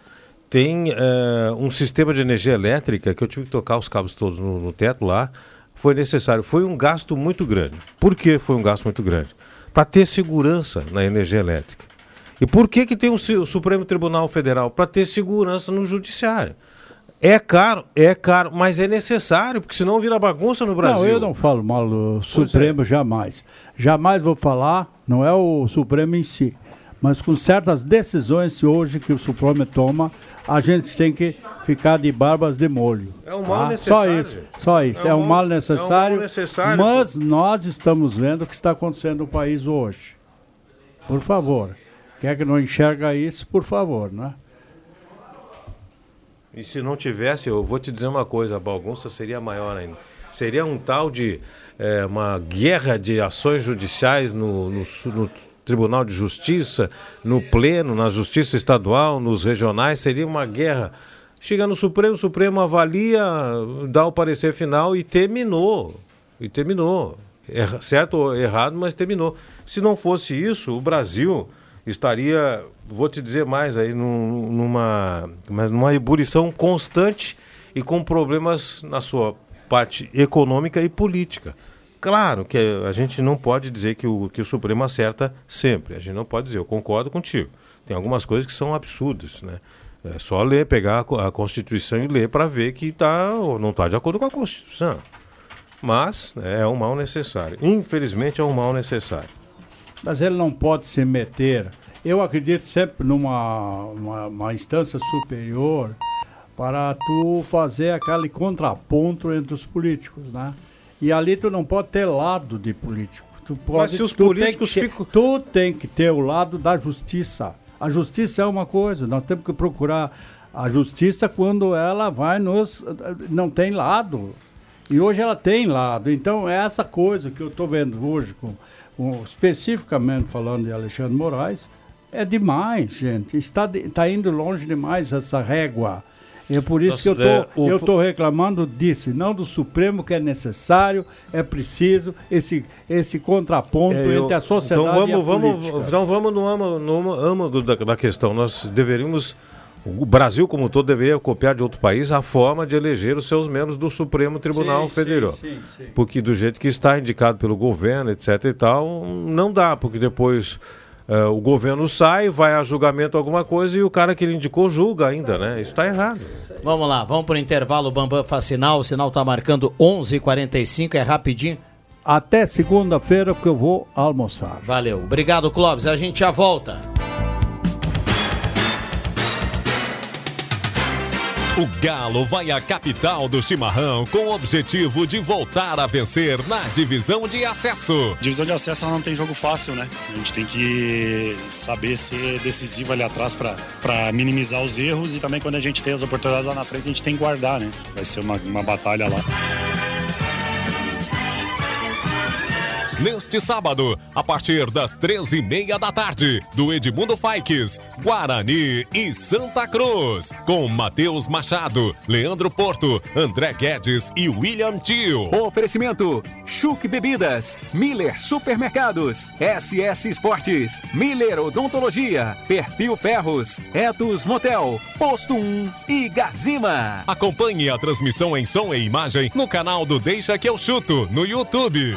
tem eh, um sistema de energia elétrica que eu tive que tocar os cabos todos no, no teto lá. Foi necessário. Foi um gasto muito grande. Por que foi um gasto muito grande? Para ter segurança na energia elétrica. E por que, que tem o, o Supremo Tribunal Federal? Para ter segurança no judiciário. É caro, é caro, mas é necessário, porque senão vira bagunça no Brasil. Não, eu não falo mal do Supremo jamais. Jamais vou falar, não é o Supremo em si. Mas com certas decisões hoje que o Supremo toma, a gente tem que ficar de barbas de molho. É um mal tá? necessário. Só isso, só isso. É, um mal necessário. é um mal necessário, mas nós estamos vendo o que está acontecendo no país hoje. Por favor. Quer que não enxerga isso, por favor, né? E se não tivesse, eu vou te dizer uma coisa, a bagunça seria maior ainda. Seria um tal de é, uma guerra de ações judiciais no, no, no Tribunal de Justiça, no Pleno, na Justiça Estadual, nos regionais, seria uma guerra. Chega no Supremo, o Supremo avalia, dá o parecer final e terminou. E terminou. Erra- certo ou errado, mas terminou. Se não fosse isso, o Brasil estaria, vou te dizer mais aí, num- numa, mas numa ebulição constante e com problemas na sua parte econômica e política. Claro que a gente não pode dizer que o, que o Supremo acerta sempre. A gente não pode dizer, eu concordo contigo. Tem algumas coisas que são absurdas, né? É só ler, pegar a co- a Constituição e ler para ver que tá ou não está de acordo com a Constituição. Mas é um mal necessário. Infelizmente é um mal necessário. Mas ele não pode se meter. Eu acredito sempre numa uma, uma instância superior para tu fazer aquele contraponto entre os políticos, né? E ali tu não pode ter lado de político. Tu pode, se os políticos ter- ficam- Tu tem que ter o lado da justiça. A justiça é uma coisa, nós temos que procurar a justiça quando ela vai nos. não tem lado. E hoje ela tem lado. Então é essa coisa que eu estou vendo hoje, com, com- especificamente falando de Alexandre Moraes, é demais, gente. Está, de- está indo longe demais essa régua. É por isso que eu Nossa, tô, é, o- estou reclamando disso, não do Supremo, que é necessário, é preciso esse, esse contraponto É, eu- entre a sociedade então e a vamos, vamos, política. então vamos no âmago, no âmago da, da questão. Nós deveríamos, o Brasil como um todo deveria copiar de outro país a forma de eleger os seus membros do Supremo Tribunal Sim, Federal. sim, sim, sim. Porque do jeito que está indicado pelo governo, etc e tal, não dá, porque depois eh, o governo sai, vai a julgamento alguma coisa e o cara que ele indicou julga ainda, né? Isso está errado. Vamos lá, vamos intervalo, o Bambam faz sinal, o sinal tá marcando 11h45, é rapidinho. Até segunda-feira que eu vou almoçar. Valeu, obrigado Clóvis, a gente já volta. O Galo vai à capital do chimarrão com o objetivo de voltar a vencer na divisão de acesso. Divisão de acesso não tem jogo fácil, né? A gente tem que saber ser decisivo ali atrás para minimizar os erros e também quando a gente tem as oportunidades lá na frente a gente tem que guardar, né? Vai ser uma, uma batalha lá. Neste sábado, a partir das 13h30 da tarde, do Edmundo Faix, Guarani e Santa Cruz, com Matheus Machado, Leandro Porto, André Guedes e William Tio. Oferecimento: Chuc Bebidas, Miller Supermercados, SS Esportes, Miller Odontologia, Perfil Ferros, Etos Motel, Posto 1 e Gazima. Acompanhe a transmissão em som e imagem no canal do Deixa que eu chuto no YouTube.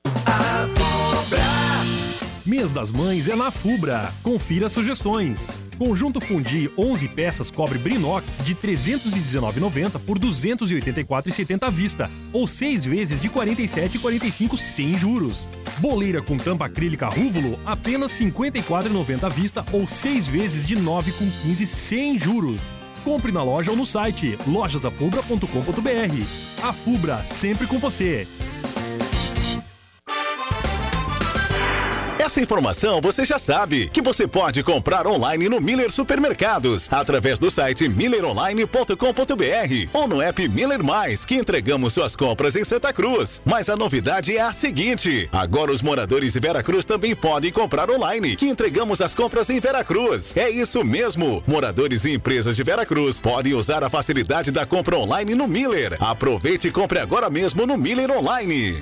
Mês das Mães é na Fubra. Confira sugestões. Conjunto Fundi 11 peças cobre Brinox de R$ 319,90 por R$ 284,70 à vista, ou 6 vezes de R$ 47,45 sem juros. Boleira com tampa acrílica Rúvulo apenas R$ 54,90 à vista, ou 6 vezes de R$ 9,15 sem juros. Compre na loja ou no site lojasafubra.com.br. A Fubra, sempre com você. Essa informação você já sabe, que você pode comprar online no Miller Supermercados, através do site milleronline.com.br ou no app Miller Mais, que entregamos suas compras em Santa Cruz. Mas a novidade é a seguinte: agora os moradores de Veracruz também podem comprar online, que entregamos as compras em Veracruz. É isso mesmo. Moradores e empresas de Veracruz podem usar a facilidade da compra online no Miller. Aproveite e compre agora mesmo no Miller Online.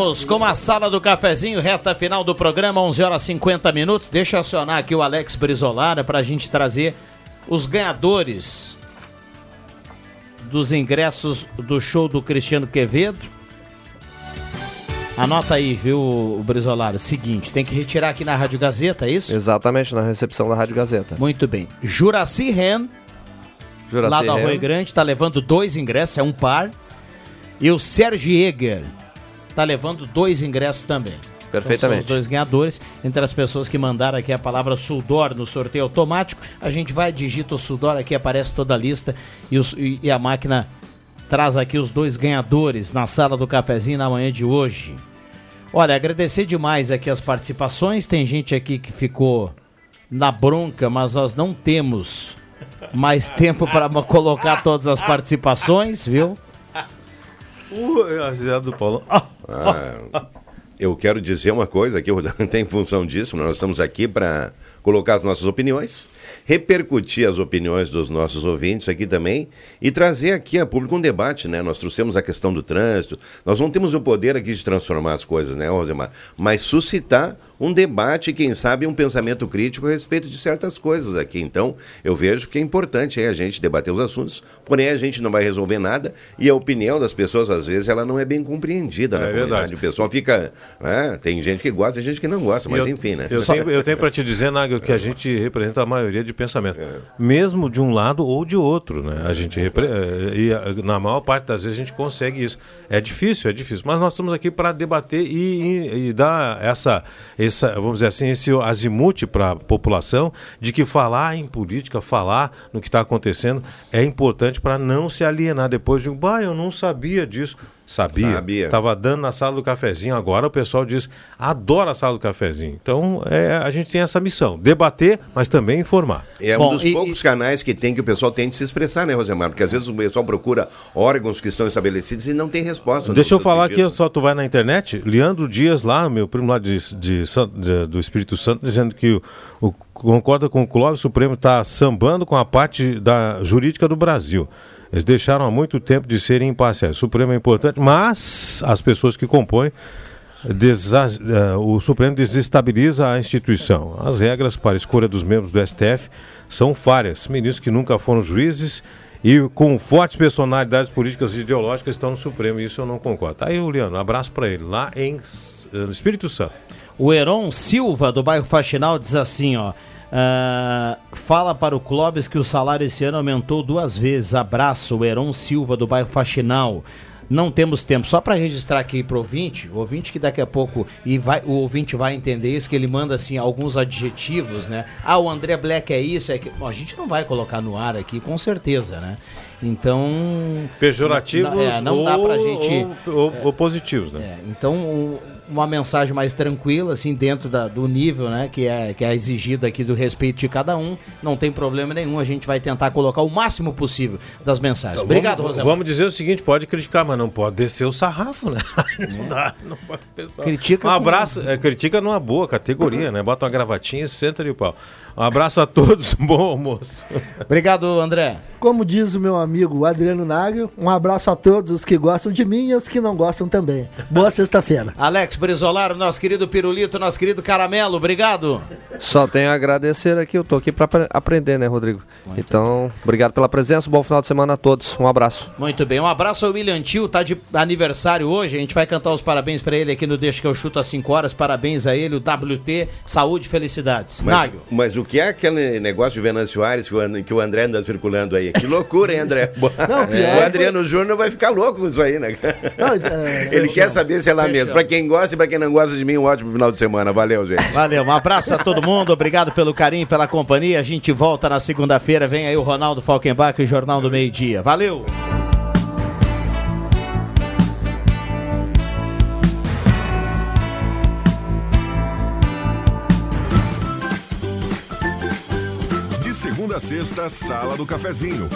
Voltamos com a sala do cafezinho, reta final do programa, 11 horas 50 minutos. Deixa eu acionar aqui o Alex Brizolara para a gente trazer os ganhadores dos ingressos do show do Cristiano Quevedo. Anota aí, viu, Brizolara? Seguinte, tem que retirar aqui na Rádio Gazeta, é isso? Exatamente, na recepção da Rádio Gazeta. Muito bem. Juraci Ren, Juraci lá do Arroio Ren. Grande, tá levando dois ingressos, é um par. E o Sérgio Eger tá levando dois ingressos também. Perfeitamente. Então, são os dois ganhadores. Entre as pessoas que mandaram aqui a palavra Suldor no sorteio automático, a gente vai, digita o Suldor, aqui aparece toda a lista e, os- e- e a máquina traz aqui os dois ganhadores na sala do cafezinho na manhã de hoje. Olha, agradecer demais aqui as participações. Tem gente aqui que ficou na bronca, mas nós não temos mais tempo para (laughs) colocar todas as participações, viu? Uh, a risada do Paulo. Ah, Ah, eu quero dizer uma coisa que (laughs) tem função disso, nós estamos aqui para colocar as nossas opiniões, repercutir as opiniões dos nossos ouvintes aqui também e trazer aqui a público um debate, né? Nós trouxemos a questão do trânsito, nós não temos o poder aqui de transformar as coisas, né, Rosemar? Mas suscitar um debate, quem sabe um pensamento crítico a respeito de certas coisas aqui. Então, eu vejo que é importante a gente debater os assuntos, porém a gente não vai resolver nada e a opinião das pessoas, às vezes, ela não é bem compreendida na É comunidade. verdade. O pessoal fica. né, tem gente que gosta e gente que não gosta, mas eu, enfim, né? Eu tenho, eu tenho para (laughs) te dizer, Nagel, que a gente representa a maioria de pensamento. Mesmo de um lado ou de outro, né? A gente repre- eh, e na maior parte das vezes a gente consegue isso. É difícil, é difícil. Mas nós estamos aqui para debater e, e- e dar essa, essa, vamos dizer assim, esse azimute para a população de que falar em política, falar no que está acontecendo é importante para não se alienar depois de um, bah, eu não sabia disso. Sabia. Sabia. Tava dando na sala do cafezinho, agora o pessoal diz, adora a sala do cafezinho. Então, é, a gente tem essa missão, debater, mas também informar. É um dos poucos canais que tem que o pessoal tem de se expressar, né, Rosemar? Porque às vezes o pessoal procura órgãos que estão estabelecidos e não tem resposta. Deixa eu falar aqui, só tu vai na internet, Leandro Dias lá, meu primo lá de, de de- do Espírito Santo, dizendo que o, o- concorda com o Clóvis Supremo está sambando com a parte da jurídica do Brasil. Eles deixaram há muito tempo de serem imparciais. O Supremo é importante, mas as pessoas que compõem eh, o Supremo desestabiliza a instituição. As regras para a escolha dos membros do STF são várias. Ministros que nunca foram juízes e com fortes personalidades políticas e ideológicas estão no Supremo. Isso eu não concordo. Aí o Leandro, um abraço para ele, lá em no Espírito Santo. O Heron Silva, do bairro Faxinal, diz assim, ó. Ah, fala para o Clóvis que o salário esse ano aumentou duas vezes. Abraço, o Heron Silva, do bairro Faxinal. Não temos tempo. Só para registrar aqui pro ouvinte, o ouvinte que daqui a pouco e vai, o ouvinte vai entender isso, que ele manda assim alguns adjetivos, né? Ah, o André Black é isso, é que. Bom, a gente não vai colocar no ar aqui, com certeza, né? Então. Pejorativos não, é, não dá pra ou- gente. ou- ou- ou positivos, né? É, então, um- uma mensagem mais tranquila, assim, dentro da- do nível, né, que é, que é exigido aqui do respeito de cada um, não tem problema nenhum, a gente vai tentar colocar o máximo possível das mensagens. Obrigado, vamos, Rosemar. Vamos dizer o seguinte, pode criticar, mas não pode descer o sarrafo, né? (laughs) Não dá, não pode pensar. Critica Um com- abraço, é, critica numa boa categoria, né? Bota uma gravatinha e senta ali o pau. Um abraço a todos, (laughs) bom almoço. Obrigado, André. Como diz o meu amigo Adriano Nagel, um abraço a todos os que gostam de mim e os que não gostam também. Boa (laughs) sexta-feira. Alex Brizolaro, nosso querido Pirulito, nosso querido Caramelo, obrigado. Só tenho a agradecer aqui, eu tô aqui para aprender, né, Rodrigo? então, obrigado pela presença, bom final de semana a todos. Um abraço. Muito bem, um abraço ao William Tio, tá de aniversário hoje, a gente vai cantar os parabéns para ele aqui no Deixa que eu chuto às 5 horas. Parabéns a ele, o WT, saúde e felicidades. Mas, Nagel. mas o que é aquele negócio de Venâncio Soares que o, que o André anda circulando aí? Que loucura, hein, André? (laughs) Não, pior o Adriano Júnior vai ficar louco com isso aí, né? é, (laughs) Ele quer saber se é lá Fechamos. mesmo. Pra quem gosta e pra quem não gosta de mim, um ótimo final de semana. Valeu, gente. Valeu, um abraço a todo mundo, obrigado pelo carinho, pela companhia. A gente volta na segunda-feira. Vem aí o Ronaldo Falkenbach e o Jornal do Meio Dia. Valeu! Sexta, Sala do Cafezinho.